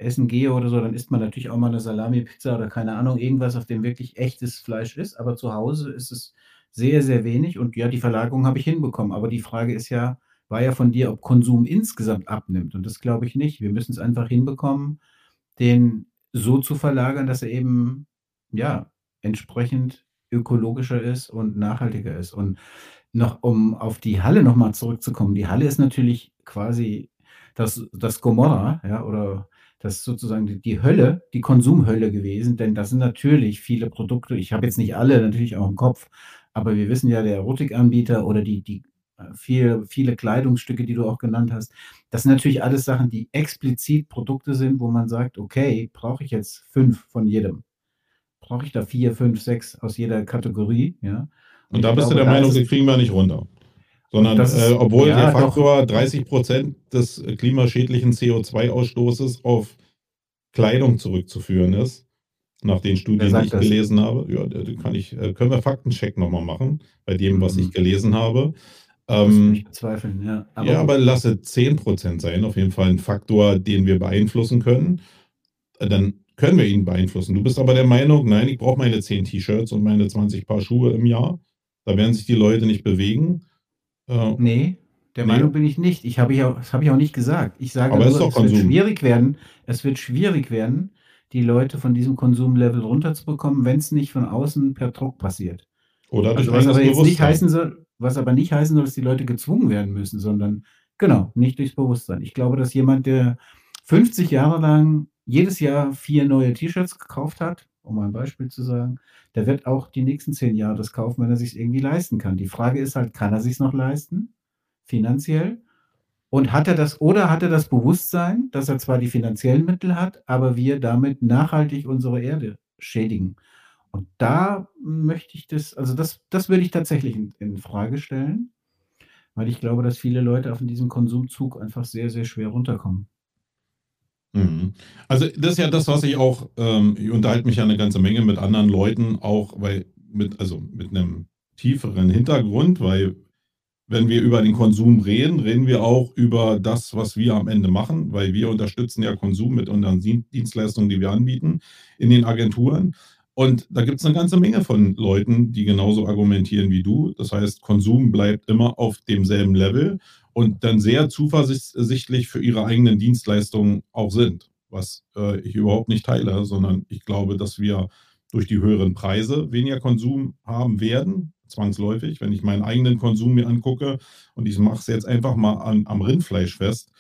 essen gehe oder so, dann isst man natürlich auch mal eine Salami-Pizza oder keine Ahnung, irgendwas, auf dem wirklich echtes Fleisch ist. Aber zu Hause ist es sehr, sehr wenig und ja, die Verlagerung habe ich hinbekommen. Aber die Frage ist ja war ja von dir, ob Konsum insgesamt abnimmt. Und das glaube ich nicht. Wir müssen es einfach hinbekommen, den so zu verlagern, dass er eben, ja, entsprechend ökologischer ist und nachhaltiger ist. Und noch, um auf die Halle nochmal zurückzukommen. Die Halle ist natürlich quasi das, das Gomorra, ja, oder das ist sozusagen die, die Hölle, die Konsumhölle gewesen, denn da sind natürlich viele Produkte, ich habe jetzt nicht alle natürlich auch im Kopf, aber wir wissen ja, der Erotikanbieter oder die, die viel, viele Kleidungsstücke, die du auch genannt hast. Das sind natürlich alles Sachen, die explizit Produkte sind, wo man sagt, okay, brauche ich jetzt fünf von jedem? Brauche ich da vier, fünf, sechs aus jeder Kategorie? Ja. Und, Und da bist glaube, du der Meinung, die kriegen wir nicht runter. Sondern ist, äh, obwohl ja, der Faktor doch. 30 Prozent des klimaschädlichen CO2-Ausstoßes auf Kleidung zurückzuführen ist, nach den Studien, die ich das? gelesen habe. Ja, kann ich, äh, können wir Faktencheck nochmal machen, bei dem, was mhm. ich gelesen habe. Ähm, ich bezweifeln, ja. Aber, ja, aber lasse 10% sein, auf jeden Fall ein Faktor, den wir beeinflussen können. Äh, dann können wir ihn beeinflussen. Du bist aber der Meinung, nein, ich brauche meine 10 T-Shirts und meine 20 Paar Schuhe im Jahr. Da werden sich die Leute nicht bewegen. Äh, nee, der nee. Meinung bin ich nicht. Ich habe ja, das habe ich auch nicht gesagt. Ich sage aber nur, es, es wird schwierig werden. Es wird schwierig werden, die Leute von diesem Konsumlevel runterzubekommen, wenn es nicht von außen per Druck passiert. Oder durch also, was aber jetzt nicht heißen soll, was aber nicht heißen soll, dass die Leute gezwungen werden müssen, sondern genau, nicht durchs Bewusstsein. Ich glaube, dass jemand, der 50 Jahre lang jedes Jahr vier neue T-Shirts gekauft hat, um ein Beispiel zu sagen, der wird auch die nächsten zehn Jahre das kaufen, wenn er sich irgendwie leisten kann. Die Frage ist halt, kann er sich noch leisten, finanziell? Und hat er das, oder hat er das Bewusstsein, dass er zwar die finanziellen Mittel hat, aber wir damit nachhaltig unsere Erde schädigen? Und da möchte ich das, also das, das würde ich tatsächlich in, in Frage stellen, weil ich glaube, dass viele Leute auf diesem Konsumzug einfach sehr, sehr schwer runterkommen. Mhm. Also das ist ja das, was ich auch, ähm, ich unterhalte mich ja eine ganze Menge mit anderen Leuten, auch weil mit, also mit einem tieferen Hintergrund, weil wenn wir über den Konsum reden, reden wir auch über das, was wir am Ende machen, weil wir unterstützen ja Konsum mit unseren Dienstleistungen, die wir anbieten in den Agenturen. Und da gibt es eine ganze Menge von Leuten, die genauso argumentieren wie du. Das heißt, Konsum bleibt immer auf demselben Level. Und dann sehr zuversichtlich für ihre eigenen Dienstleistungen auch sind, was äh, ich überhaupt nicht teile, sondern ich glaube, dass wir durch die höheren Preise weniger Konsum haben werden, zwangsläufig. Wenn ich meinen eigenen Konsum mir angucke und ich mache es jetzt einfach mal an, am Rindfleisch fest,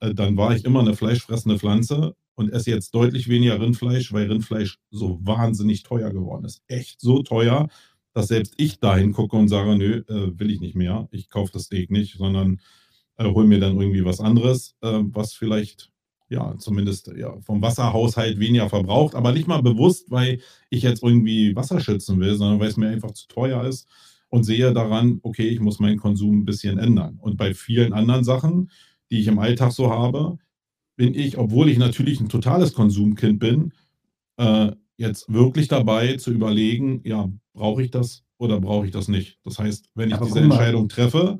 äh, dann war ich immer eine fleischfressende Pflanze und esse jetzt deutlich weniger Rindfleisch, weil Rindfleisch so wahnsinnig teuer geworden ist. Echt so teuer, dass selbst ich dahin gucke und sage, nö, äh, will ich nicht mehr. Ich kaufe das Steak nicht, sondern äh, hole mir dann irgendwie was anderes, äh, was vielleicht ja, zumindest ja, vom Wasserhaushalt weniger verbraucht, aber nicht mal bewusst, weil ich jetzt irgendwie Wasser schützen will, sondern weil es mir einfach zu teuer ist und sehe daran, okay, ich muss meinen Konsum ein bisschen ändern. Und bei vielen anderen Sachen, die ich im Alltag so habe, bin ich, obwohl ich natürlich ein totales Konsumkind bin, äh, jetzt wirklich dabei zu überlegen, ja, brauche ich das oder brauche ich das nicht? Das heißt, wenn ich Aber diese. Entscheidung treffe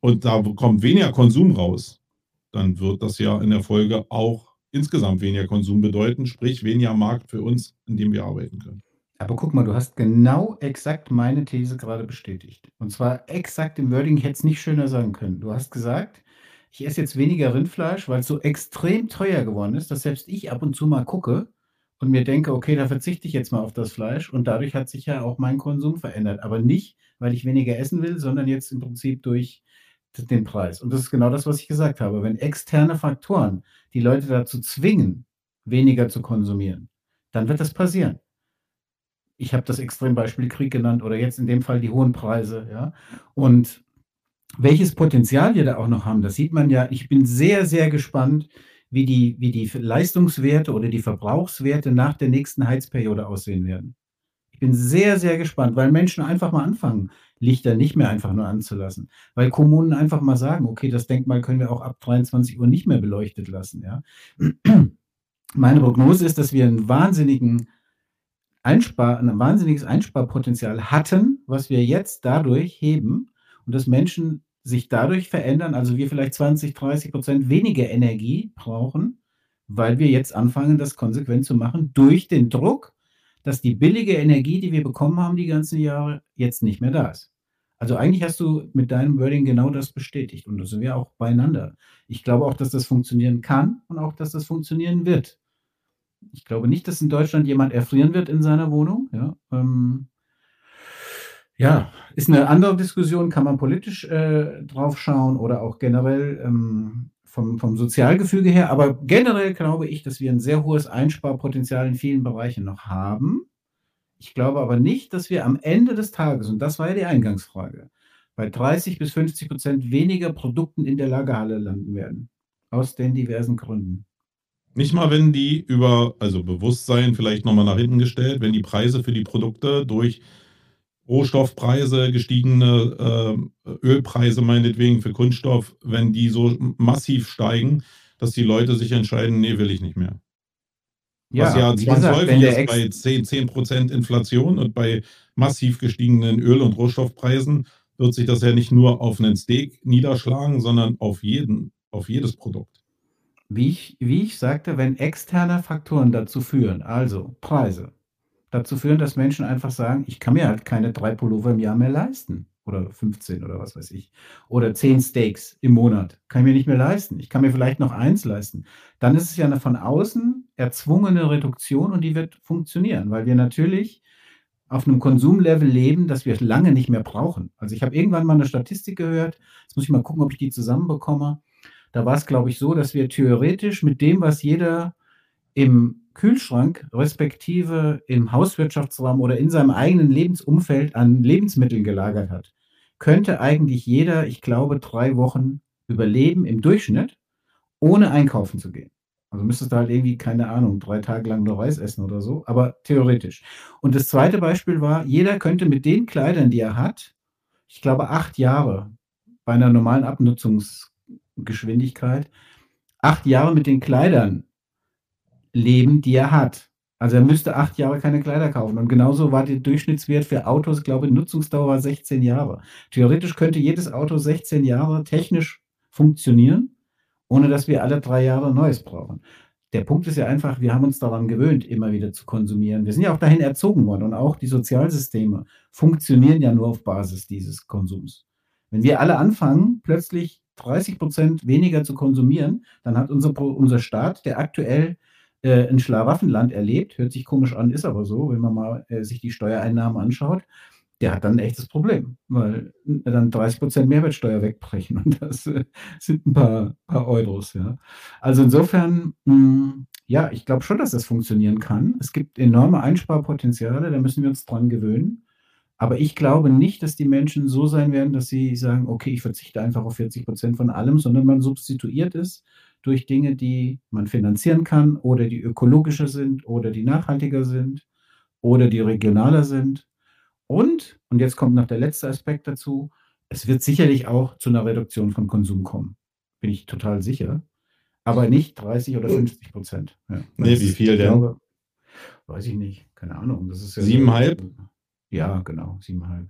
und da kommt weniger Konsum raus, dann wird das ja in der Folge auch insgesamt weniger Konsum bedeuten, sprich weniger Markt für uns, in dem wir arbeiten können. Aber guck mal, du hast genau exakt meine These gerade bestätigt. Und zwar exakt im Wording, ich hätte es nicht schöner sagen können. Du hast gesagt, ich esse jetzt weniger Rindfleisch, weil es so extrem teuer geworden ist, dass selbst ich ab und zu mal gucke und mir denke, okay, da verzichte ich jetzt mal auf das Fleisch und dadurch hat sich ja auch mein Konsum verändert. Aber nicht, weil ich weniger essen will, sondern jetzt im Prinzip durch den Preis. Und das ist genau das, was ich gesagt habe. Wenn externe Faktoren die Leute dazu zwingen, weniger zu konsumieren, dann wird das passieren. Ich habe das Extrembeispiel Krieg genannt oder jetzt in dem Fall die hohen Preise, ja. Und welches Potenzial wir da auch noch haben, das sieht man ja. Ich bin sehr, sehr gespannt, wie die, wie die Leistungswerte oder die Verbrauchswerte nach der nächsten Heizperiode aussehen werden. Ich bin sehr, sehr gespannt, weil Menschen einfach mal anfangen, Lichter nicht mehr einfach nur anzulassen. Weil Kommunen einfach mal sagen, okay, das Denkmal können wir auch ab 23 Uhr nicht mehr beleuchtet lassen. Ja? Meine Prognose ist, dass wir einen wahnsinnigen Einspar, ein wahnsinniges Einsparpotenzial hatten, was wir jetzt dadurch heben und dass Menschen sich dadurch verändern, also wir vielleicht 20, 30 Prozent weniger Energie brauchen, weil wir jetzt anfangen, das konsequent zu machen, durch den Druck, dass die billige Energie, die wir bekommen haben die ganzen Jahre, jetzt nicht mehr da ist. Also eigentlich hast du mit deinem Wording genau das bestätigt und da sind wir auch beieinander. Ich glaube auch, dass das funktionieren kann und auch, dass das funktionieren wird. Ich glaube nicht, dass in Deutschland jemand erfrieren wird in seiner Wohnung. Ja, ähm, ja ist eine andere Diskussion, kann man politisch äh, drauf schauen oder auch generell ähm, vom, vom Sozialgefüge her. Aber generell glaube ich, dass wir ein sehr hohes Einsparpotenzial in vielen Bereichen noch haben. Ich glaube aber nicht, dass wir am Ende des Tages, und das war ja die Eingangsfrage, bei 30 bis 50 Prozent weniger Produkten in der Lagerhalle landen werden. Aus den diversen Gründen. Nicht mal, wenn die über, also Bewusstsein vielleicht nochmal nach hinten gestellt, wenn die Preise für die Produkte durch Rohstoffpreise, gestiegene äh, Ölpreise meinetwegen für Kunststoff, wenn die so massiv steigen, dass die Leute sich entscheiden, nee, will ich nicht mehr. Was ja wie gesagt, zwangsläufig ist bei Ex 10, 10% Inflation und bei massiv gestiegenen Öl- und Rohstoffpreisen wird sich das ja nicht nur auf einen Steak niederschlagen, sondern auf jeden, auf jedes Produkt. wie ich, wie ich sagte, wenn externe Faktoren dazu führen, also Preise, dazu führen, dass Menschen einfach sagen, ich kann mir halt keine drei Pullover im Jahr mehr leisten. Oder 15 oder was weiß ich. Oder 10 Steaks im Monat. Kann ich mir nicht mehr leisten. Ich kann mir vielleicht noch eins leisten. Dann ist es ja eine von außen erzwungene Reduktion und die wird funktionieren, weil wir natürlich auf einem Konsumlevel leben, das wir lange nicht mehr brauchen. Also ich habe irgendwann mal eine Statistik gehört, jetzt muss ich mal gucken, ob ich die zusammenbekomme. Da war es, glaube ich, so, dass wir theoretisch mit dem, was jeder im Kühlschrank, respektive im Hauswirtschaftsraum oder in seinem eigenen Lebensumfeld an Lebensmitteln gelagert hat, könnte eigentlich jeder, ich glaube, drei Wochen überleben im Durchschnitt, ohne einkaufen zu gehen. Also müsstest du halt irgendwie, keine Ahnung, drei Tage lang nur Reis essen oder so, aber theoretisch. Und das zweite Beispiel war, jeder könnte mit den Kleidern, die er hat, ich glaube, acht Jahre bei einer normalen Abnutzungsgeschwindigkeit, acht Jahre mit den Kleidern leben, die er hat. Also er müsste acht Jahre keine Kleider kaufen. Und genauso war der Durchschnittswert für Autos, ich glaube, Nutzungsdauer war 16 Jahre. Theoretisch könnte jedes Auto 16 Jahre technisch funktionieren, ohne dass wir alle drei Jahre Neues brauchen. Der Punkt ist ja einfach, wir haben uns daran gewöhnt, immer wieder zu konsumieren. Wir sind ja auch dahin erzogen worden und auch die Sozialsysteme funktionieren ja nur auf Basis dieses Konsums. Wenn wir alle anfangen, plötzlich 30 Prozent weniger zu konsumieren, dann hat unser, unser Staat, der aktuell äh, ein Schlaraffenland erlebt, hört sich komisch an, ist aber so, wenn man mal äh, sich die Steuereinnahmen anschaut, der hat dann ein echtes Problem, weil dann 30 Prozent Mehrwertsteuer wegbrechen und das äh, sind ein paar, paar Euros. Ja. Also insofern, mh, hm, ja, ich glaube schon, dass das funktionieren kann. Es gibt enorme Einsparpotenziale, da müssen wir uns dran gewöhnen. Aber ich glaube nicht, dass die Menschen so sein werden, dass sie sagen, okay, ich verzichte einfach auf 40 Prozent von allem, sondern man substituiert es durch Dinge, die man finanzieren kann oder die ökologischer sind oder die nachhaltiger sind oder die regionaler sind. Und, und jetzt kommt noch der letzte Aspekt dazu, es wird sicherlich auch zu einer Reduktion von Konsum kommen. Bin ich total sicher. Aber nicht 30 oder 50 Prozent. Ja. Nee, wie viel denn? Glaube, weiß ich nicht. Keine Ahnung. Das ist ja Siebeneinhalb? Ja, genau, siebeneinhalb.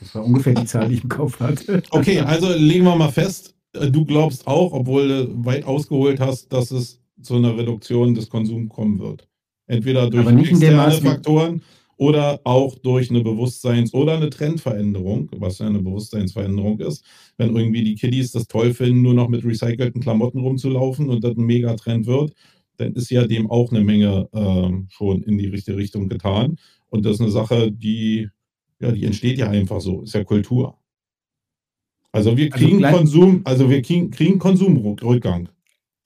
Das war ungefähr die Zahl, die ich im Kopf hatte. Okay, also legen wir mal fest, äh, du glaubst auch, obwohl du weit ausgeholt hast, dass es zu einer Reduktion des Konsums kommen wird. Entweder durch externe Faktoren oder auch durch eine Bewusstseins- oder eine Trendveränderung, was ja eine Bewusstseinsveränderung ist. Wenn irgendwie die Kiddies das toll finden, nur noch mit recycelten Klamotten rumzulaufen und das ein Megatrend wird, dann ist ja dem auch eine Menge äh, schon in die richtige Richtung getan. Und das ist eine Sache, die, ja, die entsteht ja einfach so, ist ja Kultur. Also wir also kriegen also Konsum, also wir kriegen, kriegen Konsumrückgang.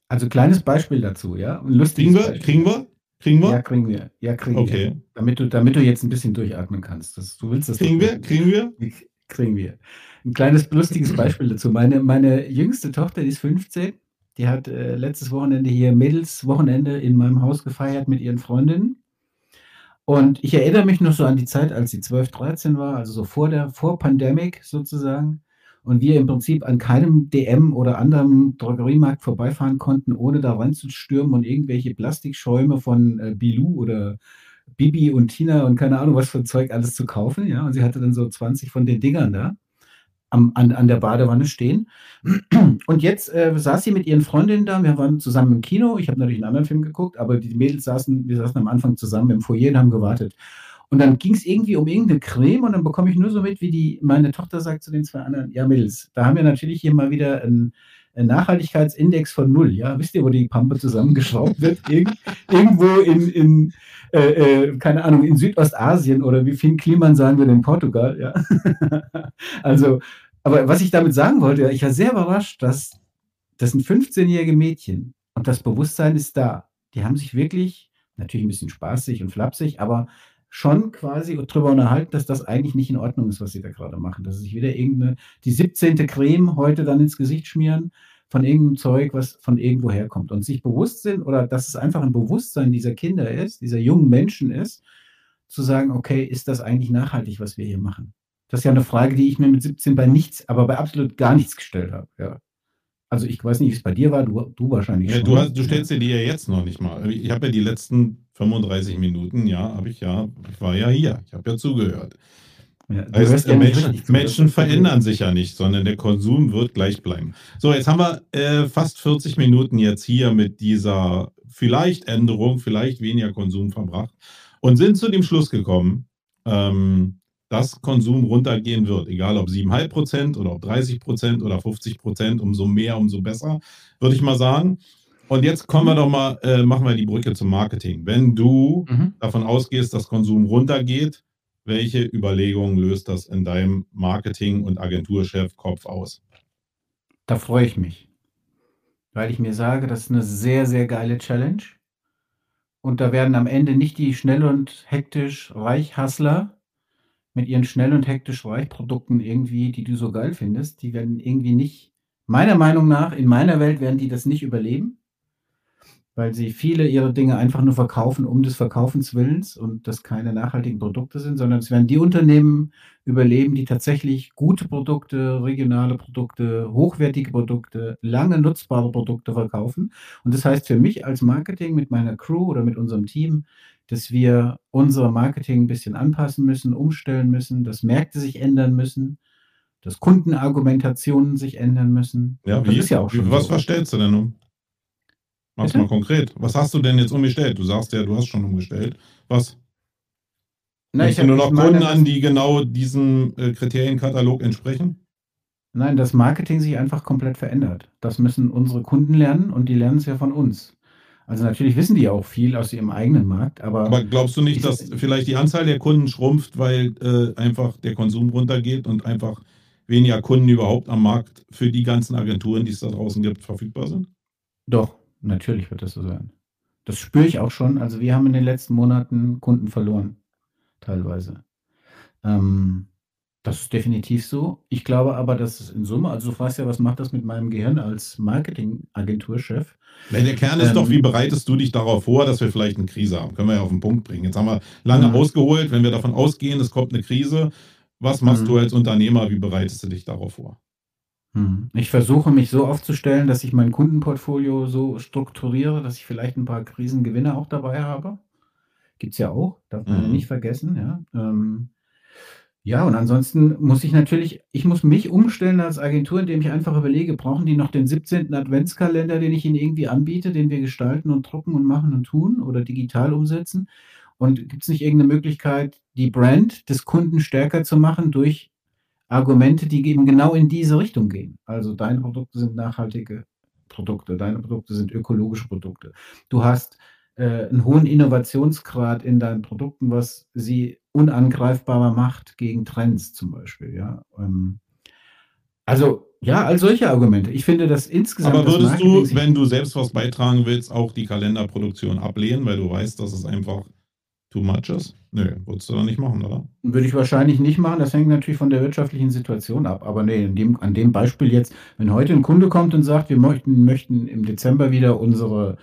Also kleines Beispiel dazu, ja. kriegen wir? Beispiel. Kriegen wir? Kriegen wir? Ja, kriegen wir. Ja, kriegen okay. wir. Damit du, damit du jetzt ein bisschen durchatmen kannst. Das, du willst das kriegen wir? Kriegen wir? Kriegen wir. Ein kleines lustiges Beispiel dazu. Meine, meine jüngste Tochter, die ist 15, die hat äh, letztes Wochenende hier Mädelswochenende in meinem Haus gefeiert mit ihren Freundinnen. Und ich erinnere mich noch so an die Zeit, als sie 12, 13 war, also so vor der vor Pandemic sozusagen. Und wir im Prinzip an keinem DM oder anderen Drogeriemarkt vorbeifahren konnten, ohne da reinzustürmen und irgendwelche Plastikschäume von äh, Bilou oder Bibi und Tina und keine Ahnung was für Zeug alles zu kaufen. Ja, und sie hatte dann so 20 von den Dingern da am, an, an der Badewanne stehen. Und jetzt äh, saß sie mit ihren Freundinnen da. Wir waren zusammen im Kino. Ich habe natürlich einen anderen Film geguckt, aber die Mädels saßen, wir saßen am Anfang zusammen im Foyer und haben gewartet. Und dann ging es irgendwie um irgendeine Creme und dann bekomme ich nur so mit, wie die, meine Tochter sagt zu den zwei anderen, ja Mädels, da haben wir natürlich hier mal wieder einen, Nachhaltigkeitsindex von null. Ja, wisst ihr, wo die Pampe zusammengeschraubt wird? Irg irgendwo in, in äh, äh, keine Ahnung, in Südostasien oder wie viel Kliman sagen wir in Portugal. Ja, also aber was ich damit sagen wollte, ich war sehr überrascht, dass das sind 15-jährige Mädchen und das Bewusstsein ist da. Die haben sich wirklich, natürlich ein bisschen spaßig und flapsig, aber schon quasi darüber unterhalten, dass das eigentlich nicht in Ordnung ist, was sie da gerade machen. Dass sie sich wieder irgendeine, die 17. Creme heute dann ins Gesicht schmieren von irgendeinem Zeug, was von irgendwo herkommt. Und sich bewusst sind oder dass es einfach ein Bewusstsein dieser Kinder ist, dieser jungen Menschen ist, zu sagen, okay, ist das eigentlich nachhaltig, was wir hier machen? Das ist ja eine Frage, die ich mir mit 17 bei nichts, aber bei absolut gar nichts gestellt habe. Ja. Also ich weiß nicht, wie es bei dir war, du, du wahrscheinlich ja, schon. Du, hast, du stellst dir die ja jetzt noch nicht mal. Ich habe ja die letzten 35 Minuten, ja, habe ich ja, ich war ja hier, ich habe ja zugehört. Ja, heißt, ja Menschen, Menschen verändern sich ja nicht, sondern der Konsum wird gleich bleiben. So, jetzt haben wir äh, fast 40 Minuten jetzt hier mit dieser vielleicht Änderung, vielleicht weniger Konsum verbracht und sind zu dem Schluss gekommen, ähm, dass Konsum runtergehen wird. Egal ob 7,5 Prozent oder ob 30 Prozent oder 50 Prozent, umso mehr, umso besser, würde ich mal sagen. Und jetzt kommen wir doch mal, äh, machen wir die Brücke zum Marketing. Wenn du mhm. davon ausgehst, dass Konsum runtergeht, welche Überlegungen löst das in deinem Marketing- und Agenturchef Kopf aus? Da freue ich mich, weil ich mir sage, das ist eine sehr, sehr geile Challenge. Und da werden am Ende nicht die schnell und hektisch Reichhassler mit ihren schnell und hektisch Weichprodukten irgendwie, die du so geil findest, die werden irgendwie nicht, meiner Meinung nach, in meiner Welt werden die das nicht überleben, weil sie viele ihre Dinge einfach nur verkaufen um des Verkaufens Willens und das keine nachhaltigen Produkte sind, sondern es werden die Unternehmen überleben, die tatsächlich gute Produkte, regionale Produkte, hochwertige Produkte, lange nutzbare Produkte verkaufen. Und das heißt für mich als Marketing mit meiner Crew oder mit unserem Team, dass wir unser Marketing ein bisschen anpassen müssen, umstellen müssen, dass Märkte sich ändern müssen, dass Kundenargumentationen sich ändern müssen. Ja, das wie, ist ja auch schon. Was so. verstellst du denn um? Mach's Bitte? mal konkret. Was hast du denn jetzt umgestellt? Du sagst ja, du hast schon umgestellt. Was? Na, ich nur noch Kunden an, die genau diesem äh, Kriterienkatalog entsprechen? Nein, das Marketing sich einfach komplett verändert. Das müssen unsere Kunden lernen und die lernen es ja von uns. Also natürlich wissen die auch viel aus ihrem eigenen Markt, aber. Aber glaubst du nicht, dass vielleicht die Anzahl der Kunden schrumpft, weil äh, einfach der Konsum runtergeht und einfach weniger Kunden überhaupt am Markt für die ganzen Agenturen, die es da draußen gibt, verfügbar sind? Doch, natürlich wird das so sein. Das spüre ich auch schon. Also wir haben in den letzten Monaten Kunden verloren, teilweise. Ähm, das ist definitiv so. Ich glaube aber, dass es in Summe, also du fragst ja, was macht das mit meinem Gehirn als Marketingagenturchef? Der Kern ist ähm, doch, wie bereitest du dich darauf vor, dass wir vielleicht eine Krise haben? Können wir ja auf den Punkt bringen. Jetzt haben wir lange mhm. ausgeholt, wenn wir davon ausgehen, es kommt eine Krise. Was machst mhm. du als Unternehmer? Wie bereitest du dich darauf vor? Mhm. Ich versuche mich so aufzustellen, dass ich mein Kundenportfolio so strukturiere, dass ich vielleicht ein paar Krisengewinne auch dabei habe. Gibt es ja auch, darf man mhm. nicht vergessen. Ja. Ähm, ja, und ansonsten muss ich natürlich ich muss mich umstellen als Agentur, indem ich einfach überlege, brauchen die noch den 17. Adventskalender, den ich ihnen irgendwie anbiete, den wir gestalten und drucken und machen und tun oder digital umsetzen? Und gibt es nicht irgendeine Möglichkeit, die Brand des Kunden stärker zu machen durch Argumente, die eben genau in diese Richtung gehen? Also deine Produkte sind nachhaltige Produkte, deine Produkte sind ökologische Produkte. Du hast äh, einen hohen Innovationsgrad in deinen Produkten, was sie unangreifbarer macht gegen Trends zum Beispiel. Ja. Ähm, also ja, all solche Argumente. Ich finde das insgesamt. Aber würdest du, wenn du selbst was beitragen willst, auch die Kalenderproduktion ablehnen, weil du weißt, dass es einfach too much ist? Nö, würdest du dann nicht machen, oder? Würde ich wahrscheinlich nicht machen. Das hängt natürlich von der wirtschaftlichen Situation ab. Aber nee, dem, an dem Beispiel jetzt, wenn heute ein Kunde kommt und sagt, wir möchten, möchten im Dezember wieder unsere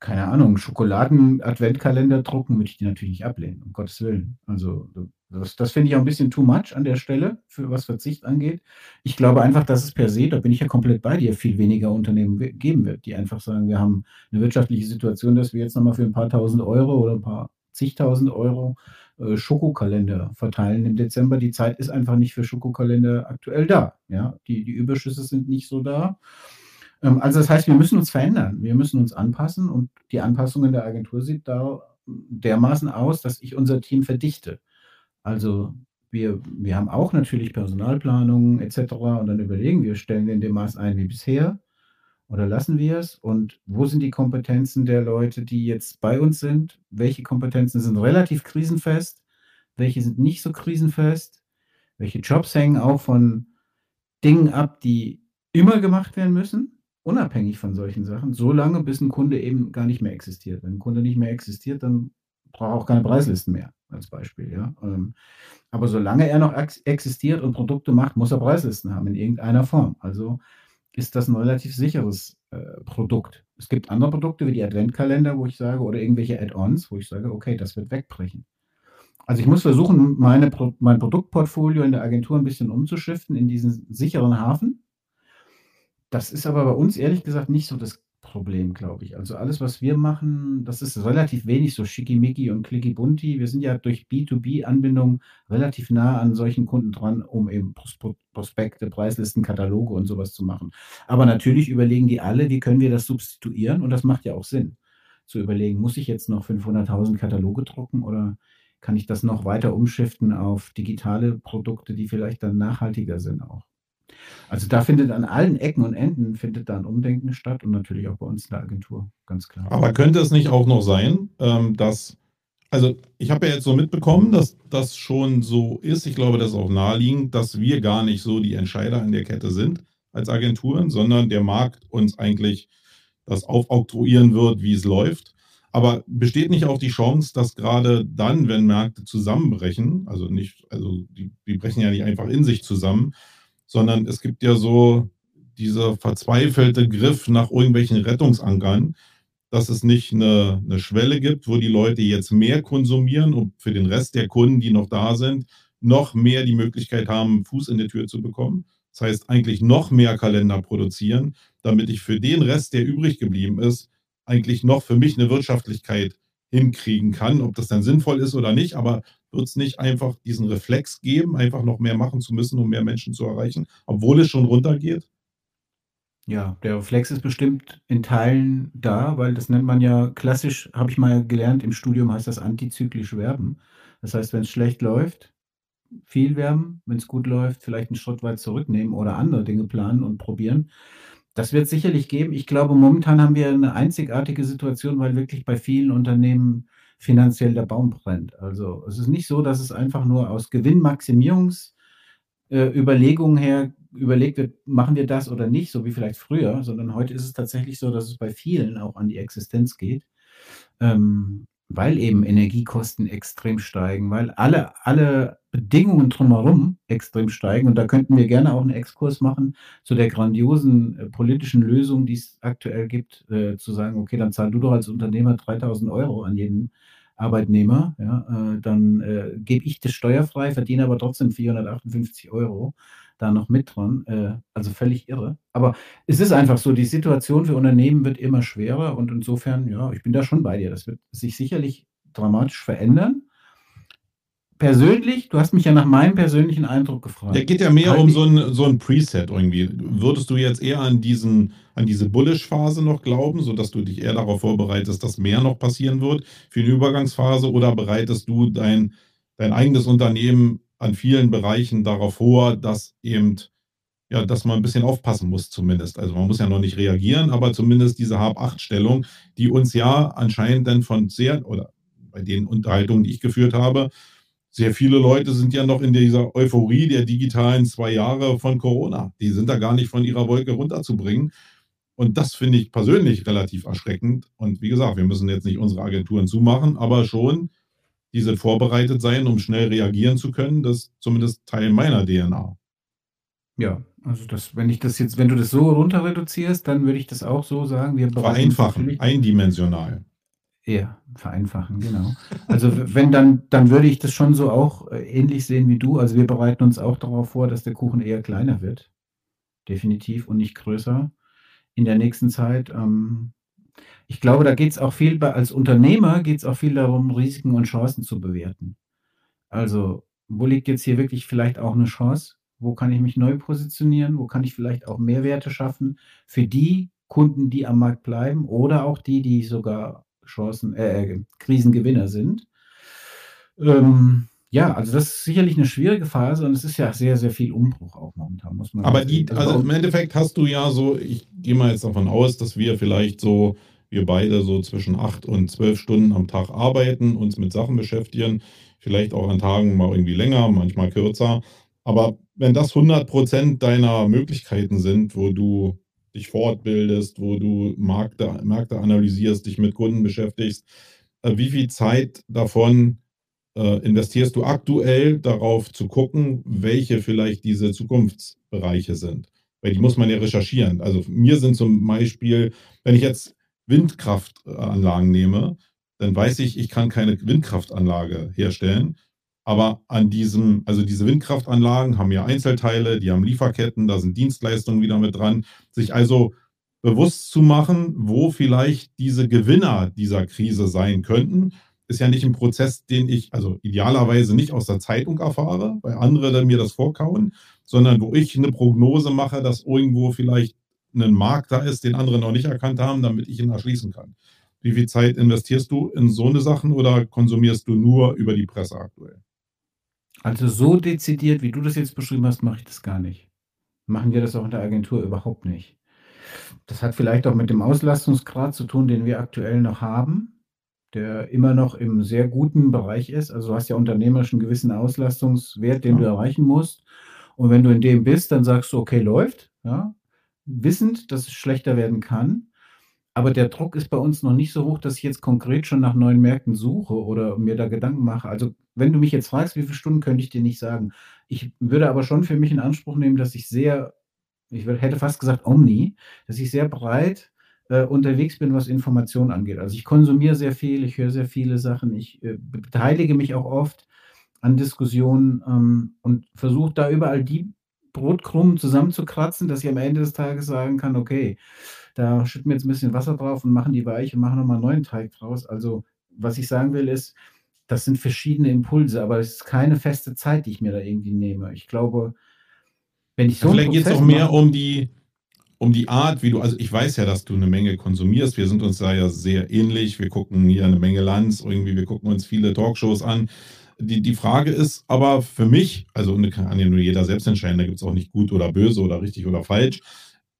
keine Ahnung, Schokoladen-Adventkalender drucken, würde ich die natürlich nicht ablehnen, um Gottes Willen. Also das, das finde ich auch ein bisschen too much an der Stelle, für was Verzicht angeht. Ich glaube einfach, dass es per se, da bin ich ja komplett bei dir, viel weniger Unternehmen geben wird, die einfach sagen, wir haben eine wirtschaftliche Situation, dass wir jetzt nochmal für ein paar tausend Euro oder ein paar zigtausend Euro äh, Schokokalender verteilen im Dezember. Die Zeit ist einfach nicht für Schokokalender aktuell da. Ja? Die, die Überschüsse sind nicht so da. Ähm, also das heißt, wir müssen uns verändern, wir müssen uns anpassen und die Anpassung in der Agentur sieht da dermaßen aus, dass ich unser Team verdichte. Also wir, wir haben auch natürlich Personalplanungen etc. und dann überlegen wir, stellen wir in dem Maß ein wie bisher oder lassen wir es? Und wo sind die Kompetenzen der Leute, die jetzt bei uns sind? Welche Kompetenzen sind relativ krisenfest? Welche sind nicht so krisenfest? Welche Jobs hängen auch von Dingen ab, die immer gemacht werden müssen? Unabhängig von solchen Sachen, so lange, bis ein Kunde eben gar nicht mehr existiert. Wenn ein Kunde nicht mehr existiert, dann braucht er auch keine Preislisten mehr, als Beispiel. Ja? Ähm, aber solange er noch existiert und Produkte macht, muss er Preislisten haben in irgendeiner Form. Also ist das ein relativ sicheres äh, Produkt. Es gibt andere Produkte wie die Adventkalender, wo ich sage, oder irgendwelche Add-ons, wo ich sage, okay, das wird wegbrechen. Also ich muss versuchen, meine, mein Produktportfolio in der Agentur ein bisschen umzuschiften in diesen sicheren Hafen das ist aber bei uns ehrlich gesagt nicht so das Problem, glaube ich. Also alles, was wir machen, das ist relativ wenig so schickimicki und klickibunti. Wir sind ja durch B2B-Anbindung relativ nah an solchen Kunden dran, um eben Prospekte, Preislisten, Kataloge und sowas zu machen. Aber natürlich überlegen die alle, wie können wir das substituieren? Und das macht ja auch Sinn, zu überlegen, muss ich jetzt noch 500.000 Kataloge drucken oder kann ich das noch weiter umschiften auf digitale Produkte, die vielleicht dann nachhaltiger sind auch? Also da findet an allen Ecken und Enden findet da ein Umdenken statt und natürlich auch bei uns in der Agentur, ganz klar. Aber könnte es nicht auch noch sein, ähm, dass, also ich habe ja jetzt so mitbekommen, dass das schon so ist, ich glaube, das ist auch naheliegend, dass wir gar nicht so die Entscheider in der Kette sind als Agenturen, sondern der Markt uns eigentlich das aufoktroyieren wird, wie es läuft. Aber besteht nicht auch die Chance, dass gerade dann, wenn Märkte zusammenbrechen, also nicht, also die, die brechen ja nicht einfach in sich zusammen, sondern es gibt ja so dieser verzweifelte Griff nach irgendwelchen Rettungsankern, dass es nicht eine, eine Schwelle gibt, wo die Leute jetzt mehr konsumieren und für den Rest der Kunden, die noch da sind, noch mehr die Möglichkeit haben, Fuß in die Tür zu bekommen. Das heißt, eigentlich noch mehr Kalender produzieren, damit ich für den Rest, der übrig geblieben ist, eigentlich noch für mich eine Wirtschaftlichkeit hinkriegen kann. Ob das dann sinnvoll ist oder nicht, aber wird es nicht einfach diesen Reflex geben, einfach noch mehr machen zu müssen, um mehr Menschen zu erreichen, obwohl es schon runtergeht? Ja, der Reflex ist bestimmt in Teilen da, weil das nennt man ja klassisch, habe ich mal gelernt, im Studium heißt das antizyklisch werben. Das heißt, wenn es schlecht läuft, viel werden, wenn es gut läuft, vielleicht einen Schritt weit zurücknehmen oder andere Dinge planen und probieren. Das wird sicherlich geben. Ich glaube, momentan haben wir eine einzigartige Situation, weil wirklich bei vielen Unternehmen finanziell der Baum brennt. Also, es ist nicht so, dass es einfach nur aus Gewinnmaximierungs äh, her überlegt wird, machen wir das oder nicht, so wie vielleicht früher, sondern heute ist es tatsächlich so, dass es bei vielen auch an die Existenz geht. Ähm, weil eben Energiekosten extrem steigen, weil alle, alle Bedingungen drumherum extrem steigen. Und da könnten wir gerne auch einen Exkurs machen zu der grandiosen äh, politischen Lösung, die es aktuell gibt, äh, zu sagen, okay, dann zahl du doch als Unternehmer 3000 Euro an jeden Arbeitnehmer, ja, äh, dann äh, gebe ich das steuerfrei, verdiene aber trotzdem 458 Euro da noch mit dran. Äh, also völlig irre. Aber es ist einfach so, die Situation für Unternehmen wird immer schwerer und insofern, ja, ich bin da schon bei dir. Das wird sich sicherlich dramatisch verändern. Persönlich, du hast mich ja nach meinem persönlichen Eindruck gefragt. Der geht ja mehr um so ein, so ein Preset irgendwie. Würdest du jetzt eher an, diesen, an diese Bullish-Phase noch glauben, sodass du dich eher darauf vorbereitest, dass mehr noch passieren wird für eine Übergangsphase oder bereitest du dein, dein eigenes Unternehmen an vielen Bereichen darauf vor, dass eben, ja, dass man ein bisschen aufpassen muss zumindest. Also man muss ja noch nicht reagieren, aber zumindest diese Hab-Acht-Stellung, die uns ja anscheinend dann von sehr, oder bei den Unterhaltungen, die ich geführt habe, sehr viele Leute sind ja noch in dieser Euphorie der digitalen zwei Jahre von Corona. Die sind da gar nicht von ihrer Wolke runterzubringen. Und das finde ich persönlich relativ erschreckend. Und wie gesagt, wir müssen jetzt nicht unsere Agenturen zumachen, aber schon diese vorbereitet sein, um schnell reagieren zu können. Das ist zumindest Teil meiner DNA. Ja, also das, wenn ich das jetzt, wenn du das so runter reduzierst, dann würde ich das auch so sagen. Wir vereinfachen, eindimensional. Ja, vereinfachen, genau. Also wenn dann, dann würde ich das schon so auch äh, ähnlich sehen wie du. Also wir bereiten uns auch darauf vor, dass der Kuchen eher kleiner wird. Definitiv und nicht größer in der nächsten Zeit. Ähm, ich glaube, da geht es auch viel, als Unternehmer geht es auch viel darum, Risiken und Chancen zu bewerten. Also, wo liegt jetzt hier wirklich vielleicht auch eine Chance? Wo kann ich mich neu positionieren? Wo kann ich vielleicht auch Mehrwerte schaffen für die Kunden, die am Markt bleiben oder auch die, die sogar Chancen, äh, äh Krisengewinner sind? Ähm, ja, also das ist sicherlich eine schwierige Phase und es ist ja sehr, sehr viel Umbruch auch momentan, muss man Aber die, also im Endeffekt hast du ja so, ich gehe mal jetzt davon aus, dass wir vielleicht so wir beide so zwischen acht und zwölf Stunden am Tag arbeiten, uns mit Sachen beschäftigen, vielleicht auch an Tagen mal irgendwie länger, manchmal kürzer. Aber wenn das 100 Prozent deiner Möglichkeiten sind, wo du dich fortbildest, wo du Märkte, Märkte analysierst, dich mit Kunden beschäftigst, äh, wie viel Zeit davon äh, investierst du aktuell darauf zu gucken, welche vielleicht diese Zukunftsbereiche sind? Weil die muss man ja recherchieren. Also mir sind zum Beispiel, wenn ich jetzt Windkraftanlagen nehme, dann weiß ich, ich kann keine Windkraftanlage herstellen. Aber an diesem, also diese Windkraftanlagen haben ja Einzelteile, die haben Lieferketten, da sind Dienstleistungen wieder mit dran. Sich also bewusst zu machen, wo vielleicht diese Gewinner dieser Krise sein könnten, ist ja nicht ein Prozess, den ich also idealerweise nicht aus der Zeitung erfahre, weil andere mir das vorkauen, sondern wo ich eine Prognose mache, dass irgendwo vielleicht ein Markt da ist, den andere noch nicht erkannt haben, damit ich ihn erschließen kann. Wie viel Zeit investierst du in so eine Sachen oder konsumierst du nur über die Presse aktuell? Also so dezidiert, wie du das jetzt beschrieben hast, mache ich das gar nicht. Machen wir das auch in der Agentur überhaupt nicht. Das hat vielleicht auch mit dem Auslastungsgrad zu tun, den wir aktuell noch haben, der immer noch im sehr guten Bereich ist. Also du hast ja unternehmerisch einen gewissen Auslastungswert, den ja. du erreichen musst. Und wenn du in dem bist, dann sagst du, okay, läuft. Ja, wissend, dass es schlechter werden kann. Aber der Druck ist bei uns noch nicht so hoch, dass ich jetzt konkret schon nach neuen Märkten suche oder mir da Gedanken mache. Also, wenn du mich jetzt fragst, wie viele Stunden, könnte ich dir nicht sagen. Ich würde aber schon für mich in Anspruch nehmen, dass ich sehr, ich hätte fast gesagt omni, dass ich sehr breit äh, unterwegs bin, was Informationen angeht. Also ich konsumiere sehr viel, ich höre sehr viele Sachen, ich äh, beteilige mich auch oft an Diskussionen ähm, und versuche da überall die Brotkrumen zusammenzukratzen, dass ich am Ende des Tages sagen kann, okay, da schütten wir jetzt ein bisschen Wasser drauf und machen die weich und machen nochmal einen neuen Teig draus. Also, was ich sagen will, ist, das sind verschiedene Impulse, aber es ist keine feste Zeit, die ich mir da irgendwie nehme. Ich glaube, wenn ich so. Vielleicht geht es auch mehr um die, um die Art, wie du, also ich weiß ja, dass du eine Menge konsumierst. Wir sind uns da ja sehr ähnlich. Wir gucken hier eine Menge Lanz, irgendwie, wir gucken uns viele Talkshows an. Die, die Frage ist aber für mich, also kann ja nur jeder selbst entscheiden, da gibt es auch nicht gut oder böse oder richtig oder falsch.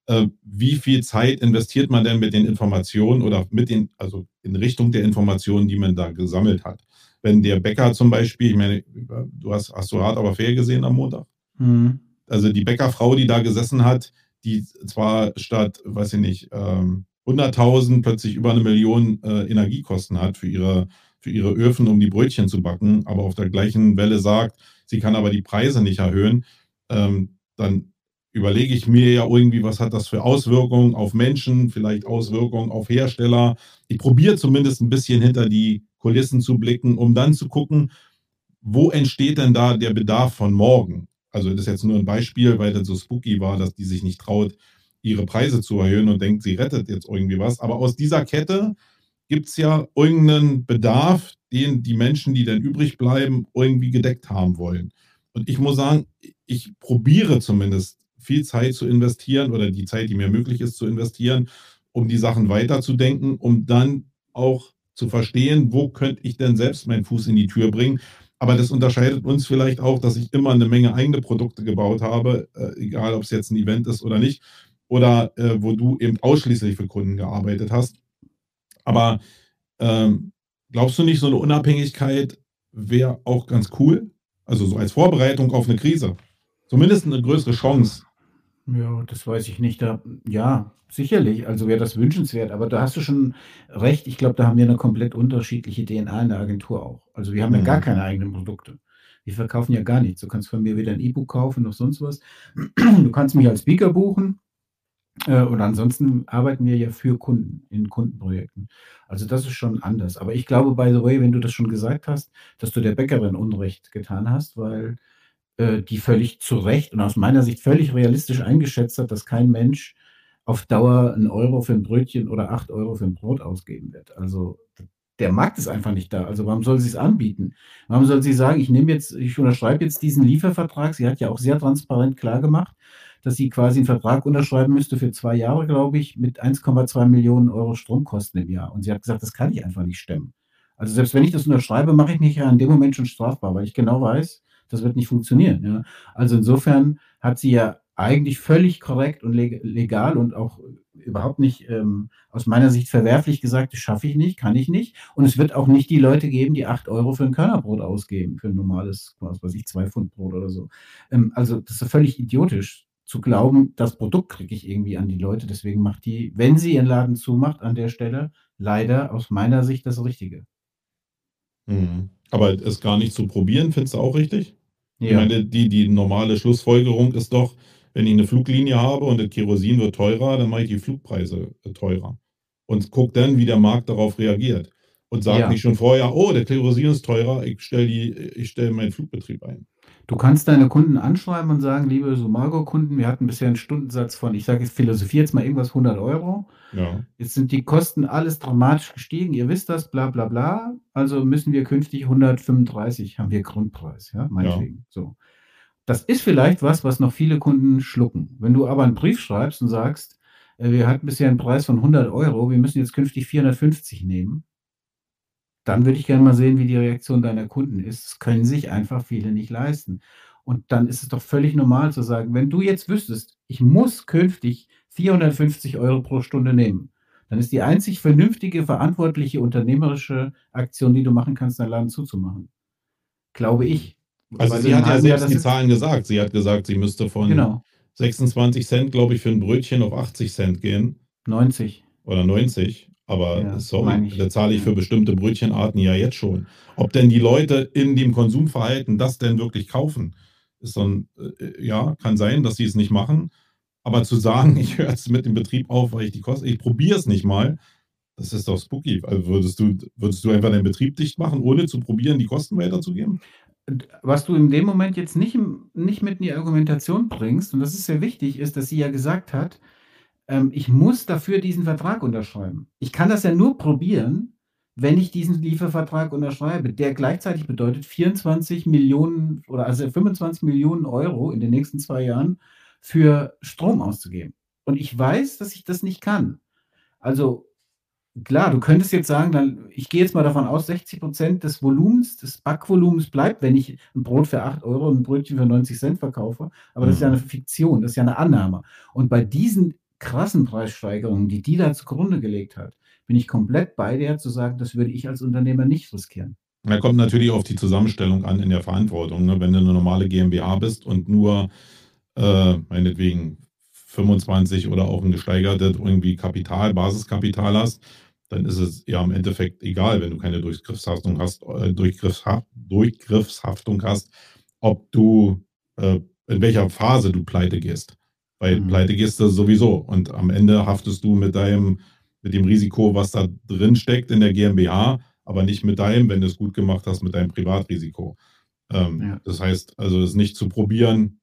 Äh, wie viel Zeit investiert man denn mit den Informationen oder mit den, also in Richtung der Informationen, die man da gesammelt hat? Wenn der Bäcker zum Beispiel, ich meine, du hast, hast du Hart aber fair gesehen am Montag? Mhm. Also die Bäckerfrau, die da gesessen hat, die zwar statt, weiß ich nicht, ähm, 100.000 plötzlich über eine Million äh, Energiekosten hat für ihre, für ihre Öfen, um die Brötchen zu backen, aber auf der gleichen Welle sagt, sie kann aber die Preise nicht erhöhen, ähm, dann überlege ich mir ja irgendwie, was hat das für Auswirkungen auf Menschen, vielleicht Auswirkungen auf Hersteller. Ich probiere zumindest ein bisschen hinter die Kulissen zu blicken, um dann zu gucken, wo entsteht denn da der Bedarf von morgen? Also das ist jetzt nur ein Beispiel, weil das so spooky war, dass die sich nicht traut, ihre Preise zu erhöhen und denkt, sie rettet jetzt irgendwie was. Aber aus dieser Kette gibt es ja irgendeinen Bedarf, den die Menschen, die dann übrig bleiben, irgendwie gedeckt haben wollen. Und ich muss sagen, ich probiere zumindest viel Zeit zu investieren oder die Zeit, die mir möglich ist, zu investieren, um die Sachen weiterzudenken, um dann auch zu verstehen, wo könnte ich denn selbst meinen Fuß in die Tür bringen. Aber das unterscheidet uns vielleicht auch, dass ich immer eine Menge eigene Produkte gebaut habe, äh, egal ob es jetzt ein Event ist oder nicht, oder äh, wo du eben ausschließlich für Kunden gearbeitet hast. Aber ähm, glaubst du nicht, so eine Unabhängigkeit wäre auch ganz cool? Also so als Vorbereitung auf eine Krise. Zumindest eine größere Chance. Ja, das weiß ich nicht. Da, ja, sicherlich. Also wäre das wünschenswert. Aber da hast du schon recht. Ich glaube, da haben wir eine komplett unterschiedliche DNA in der Agentur auch. Also wir haben ja gar mhm. keine eigenen Produkte. Wir verkaufen ja gar nichts. Du kannst von mir weder ein E-Book kaufen noch sonst was. Du kannst mich als Speaker buchen. Äh, und ansonsten arbeiten wir ja für Kunden in Kundenprojekten. Also das ist schon anders. Aber ich glaube, by the way, wenn du das schon gesagt hast, dass du der Bäckerin Unrecht getan hast, weil äh, die völlig zu Recht und aus meiner Sicht völlig realistisch eingeschätzt hat, dass kein Mensch auf Dauer einen Euro für ein Brötchen oder acht Euro für ein Brot ausgeben wird. Also der Markt ist einfach nicht da. Also warum soll sie es anbieten? Warum soll sie sagen, ich nehme jetzt, ich unterschreibe jetzt diesen Liefervertrag? Sie hat ja auch sehr transparent klar gemacht, dass sie quasi einen Vertrag unterschreiben müsste für zwei Jahre, glaube ich, mit 1,2 Millionen Euro Stromkosten im Jahr. Und sie hat gesagt, das kann ich einfach nicht stemmen. Also selbst wenn ich das unterschreibe, mache ich mich ja in dem Moment schon strafbar, weil ich genau weiß, das wird nicht funktionieren. Ja. Also insofern hat sie ja eigentlich völlig korrekt und legal und auch überhaupt nicht ähm, aus meiner Sicht verwerflich gesagt, das schaffe ich nicht, kann ich nicht. Und es wird auch nicht die Leute geben, die acht Euro für ein Körnerbrot ausgeben, für ein normales, was weiß ich, zwei Pfund Brot oder so. Ähm, also das ist völlig idiotisch zu glauben, das Produkt kriege ich irgendwie an die Leute. Deswegen macht die, wenn sie ihren Laden zumacht, an der Stelle leider aus meiner Sicht das Richtige. Mhm. Aber es gar nicht zu probieren, findest du auch richtig? Ja. Ich meine, die, die normale Schlussfolgerung ist doch, wenn ich eine Fluglinie habe und das Kerosin wird teurer, dann mache ich die Flugpreise äh, teurer. Und gucke dann, wie der Markt darauf reagiert. Und sage ja. nicht schon vorher, oh, der Kerosin ist teurer, ich stelle stell meinen Flugbetrieb ein. Du kannst deine Kunden anschreiben und sagen, liebe Sumago-Kunden, wir hatten bisher einen Stundensatz von, ich sage jetzt Philosophie jetzt mal irgendwas 100 Euro. Ja. Jetzt sind die Kosten alles dramatisch gestiegen, ihr wisst das, bla bla bla. Also müssen wir künftig 135, haben wir Grundpreis, ja, meinetwegen. Ja. So. Das ist vielleicht was, was noch viele Kunden schlucken. Wenn du aber einen Brief schreibst und sagst, äh, wir hatten bisher einen Preis von 100 Euro, wir müssen jetzt künftig 450 nehmen, dann würde ich gerne mal sehen, wie die Reaktion deiner Kunden ist. Das können sich einfach viele nicht leisten. Und dann ist es doch völlig normal zu sagen, wenn du jetzt wüsstest, ich muss künftig 450 Euro pro Stunde nehmen, dann ist die einzig vernünftige, verantwortliche, unternehmerische Aktion, die du machen kannst, dein Laden zuzumachen. Glaube ich. Also Weil sie hat ja selbst die Zahlen gesagt. Sie hat gesagt, sie müsste von genau. 26 Cent, glaube ich, für ein Brötchen auf 80 Cent gehen. 90. Oder 90. Aber ja, sorry, da zahle ich für bestimmte Brötchenarten ja jetzt schon. Ob denn die Leute in dem Konsumverhalten das denn wirklich kaufen, ist dann, äh, ja, kann sein, dass sie es nicht machen. Aber zu sagen, ich höre jetzt mit dem Betrieb auf, weil ich die Kosten, ich probiere es nicht mal, das ist doch spooky. Also würdest du, würdest du einfach deinen Betrieb dicht machen, ohne zu probieren, die Kosten weiterzugeben? Was du in dem Moment jetzt nicht, nicht mit in die Argumentation bringst, und das ist sehr wichtig, ist, dass sie ja gesagt hat, ähm, ich muss dafür diesen Vertrag unterschreiben. Ich kann das ja nur probieren, wenn ich diesen Liefervertrag unterschreibe, der gleichzeitig bedeutet 24 Millionen oder also 25 Millionen Euro in den nächsten zwei Jahren für Strom auszugeben. Und ich weiß, dass ich das nicht kann. Also Klar, du könntest jetzt sagen, dann ich gehe jetzt mal davon aus, 60% des Volumens, des Backvolumens bleibt, wenn ich ein Brot für 8 Euro und ein Brötchen für 90 Cent verkaufe. Aber das ist ja Mhm. eine Fiktion, das ist ja eine Annahme. Und bei diesen krassen Preissteigerungen, die die da zugrunde gelegt hat, bin ich komplett bei dir zu sagen, das würde ich als Unternehmer nicht riskieren. Da kommt natürlich auf die Zusammenstellung an in der Verantwortung, ne? Wenn du eine normale GmbH bist und nur, äh, meinetwegen 25 oder auch ein gesteigertes irgendwie Kapital, Basiskapital hast, dann ist es ja im Endeffekt egal, wenn du keine Durchgriffshaftung hast, äh, Durchgriffsha Durchgriffshaftung hast, ob du, äh, in welcher Phase du pleite gehst. Weil Mhm. pleite gehst du sowieso und am Ende haftest du mit deinem mit dem Risiko, was da drin steckt in der GmbH, aber nicht mit deinem, wenn du es gut gemacht hast, mit deinem Privatrisiko. Ähm, Ja. Das heißt, also es nicht zu probieren.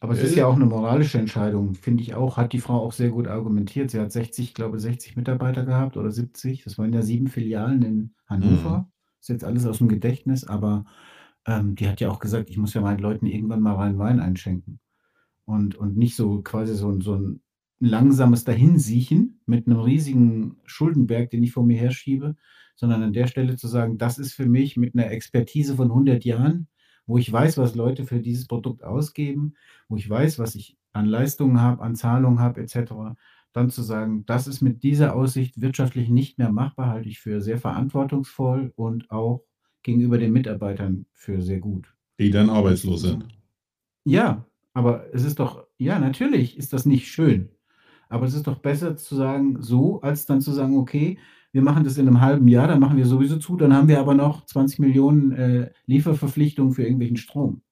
Aber es ist Äh. ja auch eine moralische Entscheidung, finde ich auch. Hat die Frau auch sehr gut argumentiert. Sie hat 60, ich glaube 60 Mitarbeiter gehabt oder 70. Das waren ja 7 Filialen in Hannover. Ist jetzt alles aus dem Gedächtnis, aber, ähm, die hat ja auch gesagt: „Ich muss ja meinen Leuten irgendwann mal rein Wein einschenken.“ Und und nicht so quasi so so 'n langsames Dahinsiechen mit 'nem riesigen Schuldenberg, den ich vor mir herschiebe, sondern an der Stelle zu sagen: „Das ist für mich mit 'ner Expertise von 100 Jahren, wo ich weiß, was Leute für dieses Produkt ausgeben, wo ich weiß, was ich an Leistungen habe, an Zahlungen habe et cetera.“ Dann zu sagen: „Das ist mit dieser Aussicht wirtschaftlich nicht mehr machbar“, halte ich für sehr verantwortungsvoll und auch gegenüber den Mitarbeitern für sehr gut. Die dann arbeitslos sind. Ja, aber es ist doch ja, natürlich ist das nicht schön. Aber es ist doch besser zu sagen so, als dann zu sagen: „Okay, wir machen das in 'nem halben Jahr, dann machen wir sowieso zu, dann haben wir aber noch 20.000.000, äh, Lieferverpflichtungen für irgendwelchen Strom.“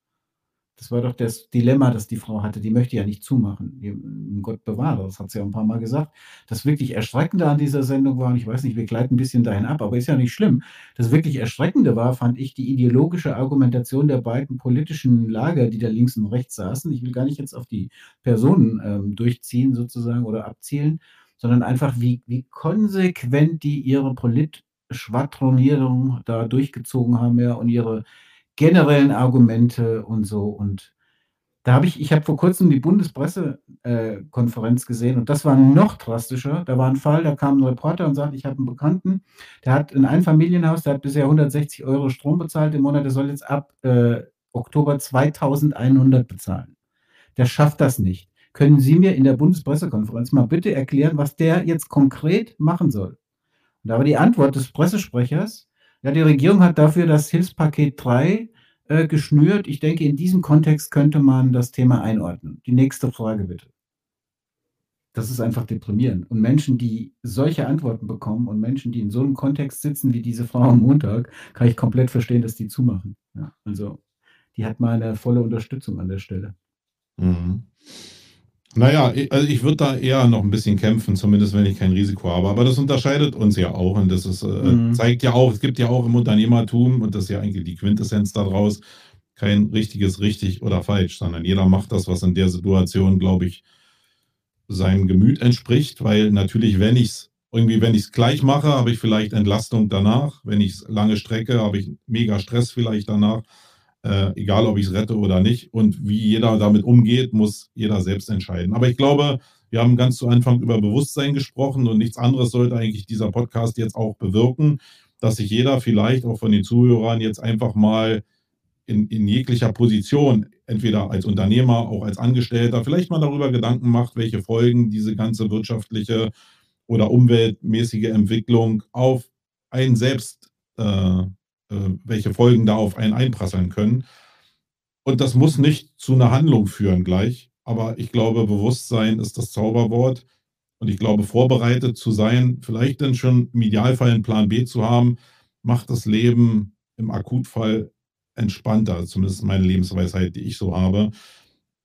Das war doch das Dilemma, das die Frau hatte. Die möchte ja nicht zumachen. Gott bewahre, das hat sie ja 'n paarmal gesagt. Das wirklich Erschreckende an dieser Sendung war und ich weiß nicht, wir gleiten 'n bisschen dahin ab, aber ist ja nicht schlimm. Das wirklich Erschreckende war, fand ich, die ideologische Argumentation der beiden politischen Lager, die da links und rechts saßen. Ich will gar nicht jetzt auf die Personen, ähm, durchziehen sozusagen oder abzielen, sondern einfach, wie wie konsequent die ihre Polit-Schwadronierung da durchgezogen haben, ja, und ihre generellen Argumente und so. Und da habe ich ich habe vor Kurzem die Bundespresse äh, gesehen und das war noch drastischer. Da war 'n Fall, da kam 'n Reporter und sagt: „Ich habe 'n Bekannten, der hat 'n Einfamilienhaus, der hat bisher 160 € Strom bezahlt im Monat, der soll jetzt ab, äh, Oktober 2.100 bezahlen. Der schafft das nicht. Können Sie mir in der Bundespressekonferenz mal bitte erklären, was der jetzt konkret machen soll?“ Und da war die Antwort des Pressesprechers: „Ja, die Regierung hat dafür das Hilfspaket 3, äh, geschnürt. Ich denke, in diesem Kontext könnte man das Thema einordnen. Die nächste Frage bitte.“ Das ist einfach deprimierend. Und Menschen, die solche Antworten bekommen und Menschen, die in so 'nem Kontext sitzen wie diese Frau am Montag, kann ich komplett verstehen, dass die zumachen. Ja, also, die hat meine volle Unterstützung an der Stelle. Mhm. Na ja, i also, ich würde da eher noch 'n bisschen kämpfen, zumindest wenn ich kein Risiko habe. Aber das unterscheidet uns ja auch und das ist, äh Mhm. zeigt ja auch es gibt ja auch im Unternehmertum, und das ist ja eigentlich die Quintessenz da draus, kein richtiges richtig oder falsch, sondern jeder macht das, was in der Situation, glaube ich, seinem Gemüt entspricht, weil natürlich, wenn ich's irgendwie wenn ich's gleich mache, habe ich vielleicht Entlastung danach. Wenn ich's lange strecke, habe ich mega Stress vielleicht danach, äh, egal ob ich's rette oder nicht. Und wie jeder damit umgeht, muss jeder selbst entscheiden. Aber ich glaube, wir haben ganz zu Anfang über Bewusstsein gesprochen und nichts anderes sollte eigentlich dieser Podcast jetzt auch bewirken, dass sich jeder vielleicht auch von den Zuhörern jetzt einfach mal in in jeglicher Position, entweder als Unternehmer, auch als Angestellter, vielleicht mal darüber Gedanken macht, welche Folgen diese ganze wirtschaftliche oder umweltmäßige Entwicklung auf einen selbst äh, welche Folgen da auf einen einprasseln können. Und das muss nicht zu 'ner Handlung führen gleich, aber ich glaube, Bewusstsein ist das Zauberwort. Und ich glaube, vorbereitet zu sein, vielleicht dann schon im Idealfall 'n Plan B zu haben, macht das Leben im Akutfall entspannter. Zumindest meine Lebensweisheit, die ich so habe.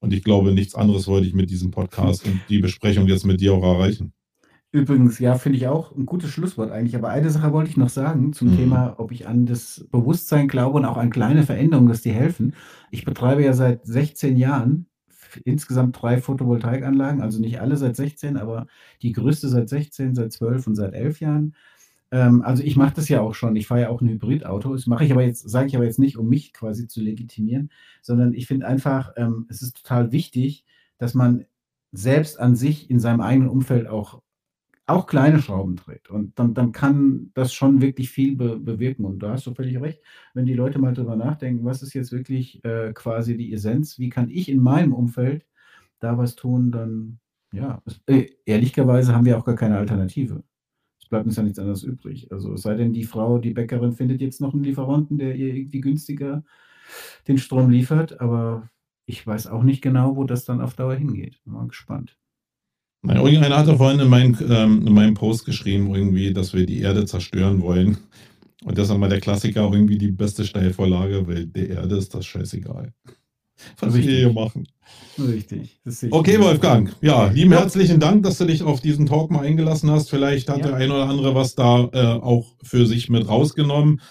Und ich glaube, nichts anderes wollte ich mit diesem Podcast und die Besprechung jetzt mit dir auch erreichen. Übrigens, ja, finde ich auch 'n gutes Schlusswort eigentlich. Aber eine Sache wollte ich noch sagen zum Mhm. Thema, ob ich an das Bewusstsein glaube und auch an kleine Veränderungen, dass die helfen. Ich betreibe ja seit 16 Jahren insgesamt 3 Photovoltaikanlagen, also nicht alle seit 16, aber die größte seit 16, seit 12 und seit 11 Jahren. Ähm, also, ich mache das ja auch schon. Ich fahre ja auch 'n Hybridauto. Das mache ich aber jetzt sage ich aber jetzt nicht, um mich quasi zu legitimieren, sondern ich finde einfach, ähm, es ist total wichtig, dass man selbst an sich in seinem eigenen Umfeld auch auch kleine Schrauben dreht. Und dann, dann kann das schon wirklich viel be bewirken. Und da hast du völlig recht, wenn die Leute mal drüber nachdenken, was ist jetzt wirklich äh, quasi die Essenz, wie kann ich in meinem Umfeld da was tun, dann ja, es, äh, ehrlicherweise haben wir auch gar keine Alternative. Es bleibt uns ja nichts anderes übrig. Also es sei denn, die Frau, die Bäckerin findet jetzt noch einen Lieferanten, der ihr irgendwie günstiger den Strom liefert, aber ich weiß auch nicht genau, wo das dann auf Dauer hingeht. Mal gespannt. Naja, irgendeiner hatte vorhin in, mein, ähm, in meinem Post geschrieben, irgendwie, dass wir die Erde zerstören wollen. Und das ist einmal der Klassiker, irgendwie die beste Steilvorlage, weil der Erde ist das scheißegal. Was wir hier machen. Richtig. okay, Wolfgang. Ja, lieben herzlichen Dank, dass du dich auf diesen Talk mal eingelassen hast. Vielleicht hat ja. der ein oder andere was da äh, auch für sich mit rausgenommen.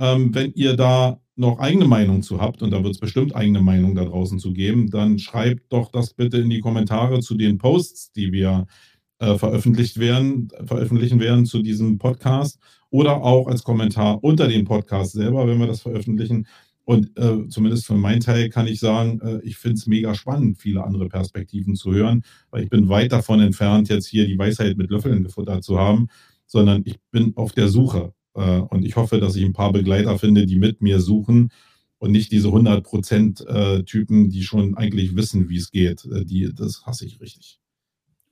Ähm, wenn ihr da noch eigene Meinung zu habt, und da wird es bestimmt eigene Meinung da draußen zu geben, dann schreibt doch das bitte in die Kommentare zu den Posts, die wir äh, veröffentlicht werden, veröffentlichen werden zu diesem Podcast oder auch als Kommentar unter dem Podcast selber, wenn wir das veröffentlichen. Und äh, zumindest für meinen Teil kann ich sagen, äh, ich finde es mega spannend, viele andere Perspektiven zu hören, weil ich bin weit davon entfernt, jetzt hier die Weisheit mit Löffeln gefuttert zu haben, sondern ich bin auf der Suche. Äh, und ich hoffe, dass ich ein paar Begleiter finde, die mit mir suchen und nicht diese 100% äh, Typen, die schon eigentlich wissen, wie es geht. Äh, die, das hasse ich richtig.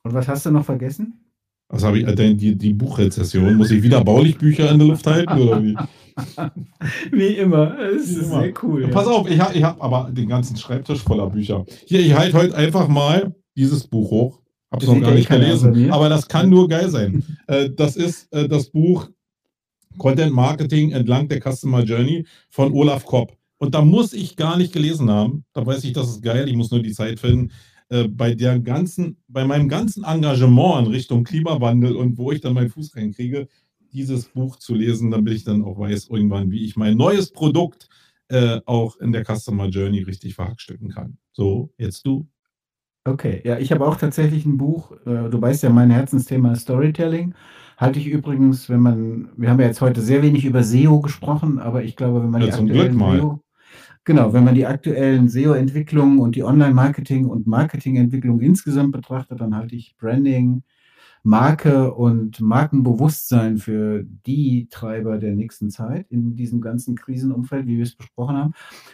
Und was hast du noch vergessen? Was habe ich, äh, die, die Buchrezession. Muss ich wieder baulich Bücher in der Luft halten oder wie? wie immer. Es ist immer. sehr cool. Ja. Pass auf, ich habe ich hab aber den ganzen Schreibtisch voller Bücher. Hier, ich halte heute einfach mal dieses Buch hoch. Habe es noch gar nicht gelesen. Aber das kann nur geil sein. das ist das Buch Content Marketing entlang der Customer Journey von Olaf Kopp. Und da muss ich gar nicht gelesen haben. Da weiß ich, das ist geil. Ich muss nur die Zeit finden. Äh, bei der ganzen, bei meinem ganzen Engagement in Richtung Klimawandel und wo ich dann meinen Fuß reinkriege, dieses Buch zu lesen, damit ich dann auch weiß irgendwann, wie ich mein neues Produkt äh, auch in der Customer Journey richtig verhackstücken kann. So, jetzt du. Okay, ja, ich habe auch tatsächlich ein Buch. Äh, du weißt ja, mein Herzensthema ist Storytelling. Halte ich übrigens, wenn man, wir haben ja jetzt heute sehr wenig über SEO gesprochen, aber ich glaube, wenn man ja, die aktuellen SEO, genau, wenn man die aktuellen SEO-Entwicklungen und die Online-Marketing und Marketing-Entwicklung insgesamt betrachtet, dann halte ich Branding, Marke und Markenbewusstsein für die Treiber der nächsten Zeit in diesem ganzen Krisenumfeld, wie wir es besprochen haben.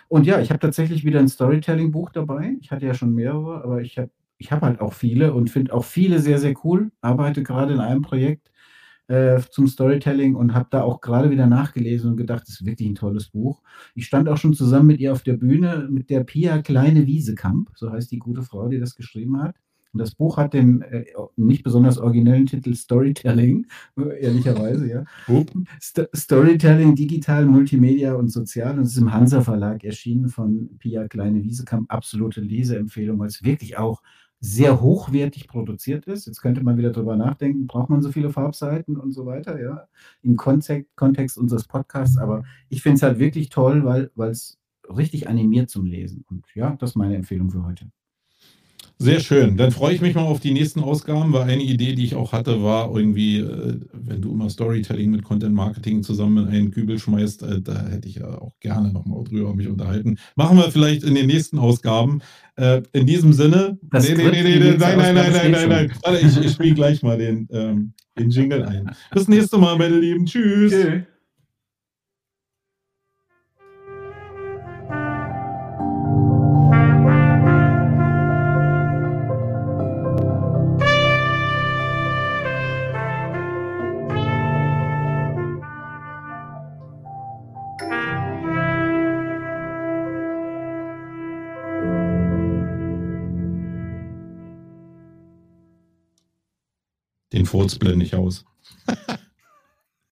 Und ja, ich habe tatsächlich wieder ein Storytelling-Buch dabei. Ich hatte ja schon mehrere, aber ich habe ich hab halt auch viele und finde auch viele sehr, sehr cool. Arbeite gerade in einem Projekt, äh, zum Storytelling und habe da auch gerade wieder nachgelesen und gedacht, das ist wirklich ein tolles Buch. Ich stand auch schon zusammen mit ihr auf der Bühne mit der Pia Kleine Wiesekamp, so heißt die gute Frau, die das geschrieben hat. Und das Buch hat den äh, nicht besonders originellen Titel Storytelling, ehrlicherweise, ja. St Storytelling, digital, Multimedia und sozial. Und es ist im Hansa Verlag erschienen von Pia Kleine Wiesekamp. Absolute Leseempfehlung, weil es wirklich auch sehr hochwertig produziert ist. Jetzt könnte man wieder drüber nachdenken, braucht man so viele Farbseiten und so weiter, ja, im Kontext, Kontext unseres Podcasts. Aber ich finde es halt wirklich toll, weil es richtig animiert zum Lesen. Und ja, das ist meine Empfehlung für heute. Sehr schön. Dann freue ich mich mal auf die nächsten Ausgaben, weil eine Idee, die ich auch hatte, war irgendwie, äh, wenn du immer Storytelling mit Content Marketing zusammen in einen Kübel schmeißt, äh, da hätte ich ja auch gerne nochmal drüber mich unterhalten. Machen wir vielleicht in den nächsten Ausgaben. Äh, in diesem Sinne. Das nee, nee, nee, nee, nee, nein, nein, nein, nein, nein, nein. Warte, ich, ich spiele gleich mal den, ähm, den Jingle ein. Bis nächste Mal, meine Lieben. Tschüss. Okay. Den Furz blende ich aus.